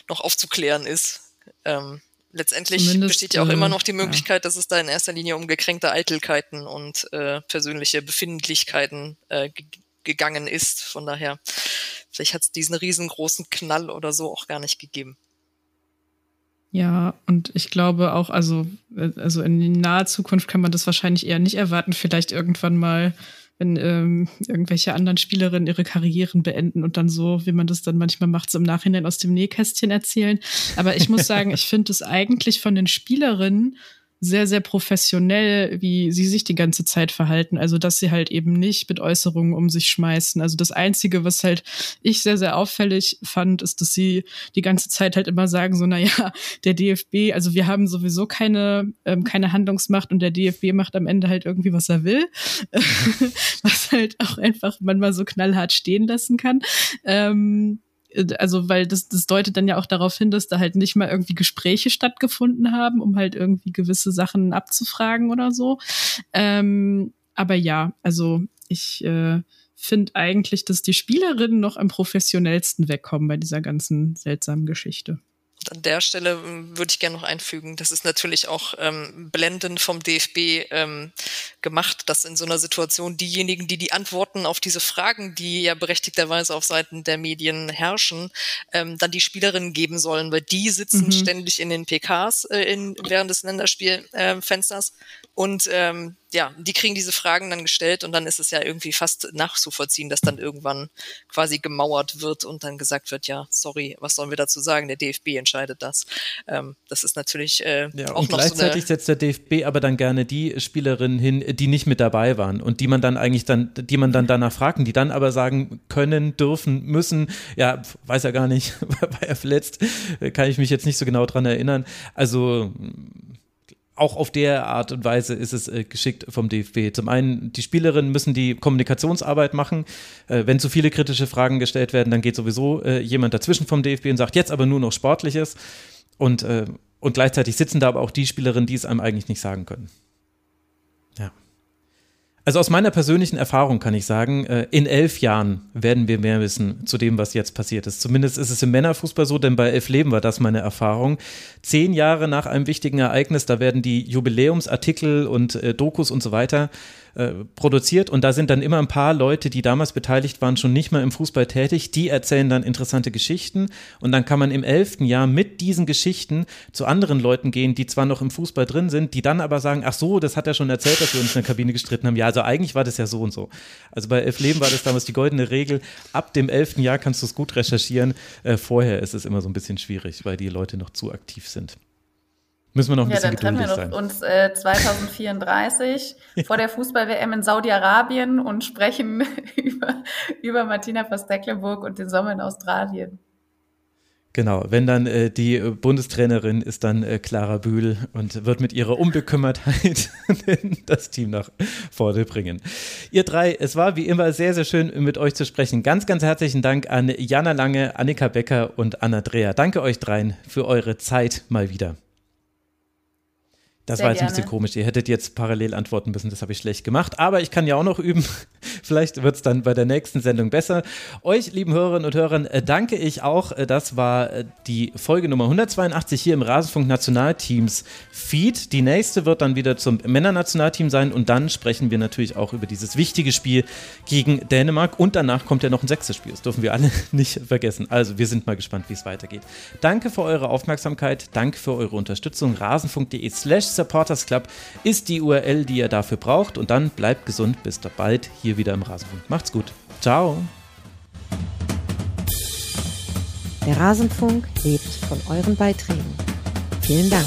noch aufzuklären ist. Ähm, letztendlich Zumindest, besteht ja auch äh, immer noch die Möglichkeit, ja. dass es da in erster Linie um gekränkte Eitelkeiten und äh, persönliche Befindlichkeiten äh, gegangen ist. Von daher, vielleicht hat es diesen riesengroßen Knall oder so auch gar nicht gegeben. Ja, und ich glaube auch, also, äh, also in naher Zukunft kann man das wahrscheinlich eher nicht erwarten. Vielleicht irgendwann mal wenn ähm, irgendwelche anderen Spielerinnen ihre Karrieren beenden und dann so, wie man das dann manchmal macht, so im Nachhinein aus dem Nähkästchen erzählen. Aber ich muss sagen, ich finde es eigentlich von den Spielerinnen sehr, sehr professionell, wie sie sich die ganze Zeit verhalten. Also, dass sie halt eben nicht mit Äußerungen um sich schmeißen. Also, das Einzige, was halt ich sehr, sehr auffällig fand, ist, dass sie die ganze Zeit halt immer sagen, so, na ja, der DFB, also wir haben sowieso keine, ähm, keine Handlungsmacht und der DFB macht am Ende halt irgendwie, was er will. was halt auch einfach man mal so knallhart stehen lassen kann. Ähm, also weil das, das deutet dann ja auch darauf hin, dass da halt nicht mal irgendwie Gespräche stattgefunden haben, um halt irgendwie gewisse Sachen abzufragen oder so. Ähm, aber ja, also ich äh, finde eigentlich, dass die Spielerinnen noch am professionellsten wegkommen bei dieser ganzen seltsamen Geschichte an der Stelle ähm, würde ich gerne noch einfügen, das ist natürlich auch ähm, blendend vom DFB ähm, gemacht, dass in so einer Situation diejenigen, die die Antworten auf diese Fragen, die ja berechtigterweise auf Seiten der Medien herrschen, ähm, dann die Spielerinnen geben sollen, weil die sitzen mhm. ständig in den PKs äh, in, während des Länderspielfensters äh, und ähm, ja, die kriegen diese Fragen dann gestellt und dann ist es ja irgendwie fast nachzuvollziehen, dass dann irgendwann quasi gemauert wird und dann gesagt wird, ja, sorry, was sollen wir dazu sagen? Der DFB entscheidet das. Ähm, das ist natürlich äh, ja, auch und noch gleichzeitig so setzt der DFB aber dann gerne die Spielerinnen hin, die nicht mit dabei waren und die man dann eigentlich dann, die man dann danach fragen, die dann aber sagen können, dürfen, müssen, ja, weiß er gar nicht, war er verletzt, kann ich mich jetzt nicht so genau dran erinnern. Also auch auf der Art und Weise ist es äh, geschickt vom DFB. Zum einen, die Spielerinnen müssen die Kommunikationsarbeit machen. Äh, wenn zu viele kritische Fragen gestellt werden, dann geht sowieso äh, jemand dazwischen vom DFB und sagt, jetzt aber nur noch Sportliches. Und, äh, und gleichzeitig sitzen da aber auch die Spielerinnen, die es einem eigentlich nicht sagen können. Also aus meiner persönlichen Erfahrung kann ich sagen, äh, in elf Jahren werden wir mehr wissen zu dem, was jetzt passiert ist. Zumindest ist es im Männerfußball so, denn bei elf Leben war das meine Erfahrung. Zehn Jahre nach einem wichtigen Ereignis, da werden die Jubiläumsartikel und äh, Dokus und so weiter äh, produziert und da sind dann immer ein paar Leute, die damals beteiligt waren, schon nicht mehr im Fußball tätig, die erzählen dann interessante Geschichten und dann kann man im elften Jahr mit diesen Geschichten zu anderen Leuten gehen, die zwar noch im Fußball drin sind, die dann aber sagen, ach so, das hat er schon erzählt, dass wir uns in der Kabine gestritten haben. Ja, also eigentlich war das ja so und so. Also bei Elf Leben war das damals die goldene Regel, ab dem elften Jahr kannst du es gut recherchieren, äh, vorher ist es immer so ein bisschen schwierig, weil die Leute noch zu aktiv sind. Müssen wir noch ein ja, bisschen dann treffen wir sein. uns äh, 2034 vor der Fußball-WM in Saudi-Arabien und sprechen über, über Martina Voss-Tecklenburg und den Sommer in Australien. Genau, wenn dann äh, die äh, Bundestrainerin ist dann äh, Clara Bühl und wird mit ihrer Unbekümmertheit das Team nach vorne bringen. Ihr drei, es war wie immer sehr, sehr schön mit euch zu sprechen. Ganz, ganz herzlichen Dank an Jana Lange, Annika Becker und Anna Dreher. Danke euch dreien für eure Zeit mal wieder. Das Sehr war jetzt ein gerne. bisschen komisch. Ihr hättet jetzt parallel antworten müssen, das habe ich schlecht gemacht. Aber ich kann ja auch noch üben. Vielleicht wird es dann bei der nächsten Sendung besser. Euch, lieben Hörerinnen und Hörern, äh, danke ich auch. Äh, Das war äh, die Folge Nummer 182 hier im Rasenfunk Nationalteams Feed. Die nächste wird dann wieder zum Männernationalteam sein und dann sprechen wir natürlich auch über dieses wichtige Spiel gegen Dänemark. Und danach kommt ja noch ein sechstes Spiel. Das dürfen wir alle nicht vergessen. Also wir sind mal gespannt, wie es weitergeht. Danke für eure Aufmerksamkeit. Danke für eure Unterstützung. Rasenfunk.de slash Supporters Club ist die URL, die ihr dafür braucht. Und dann bleibt gesund. Bis bald hier wieder im Rasenfunk. Macht's gut. Ciao. Der Rasenfunk lebt von euren Beiträgen. Vielen Dank.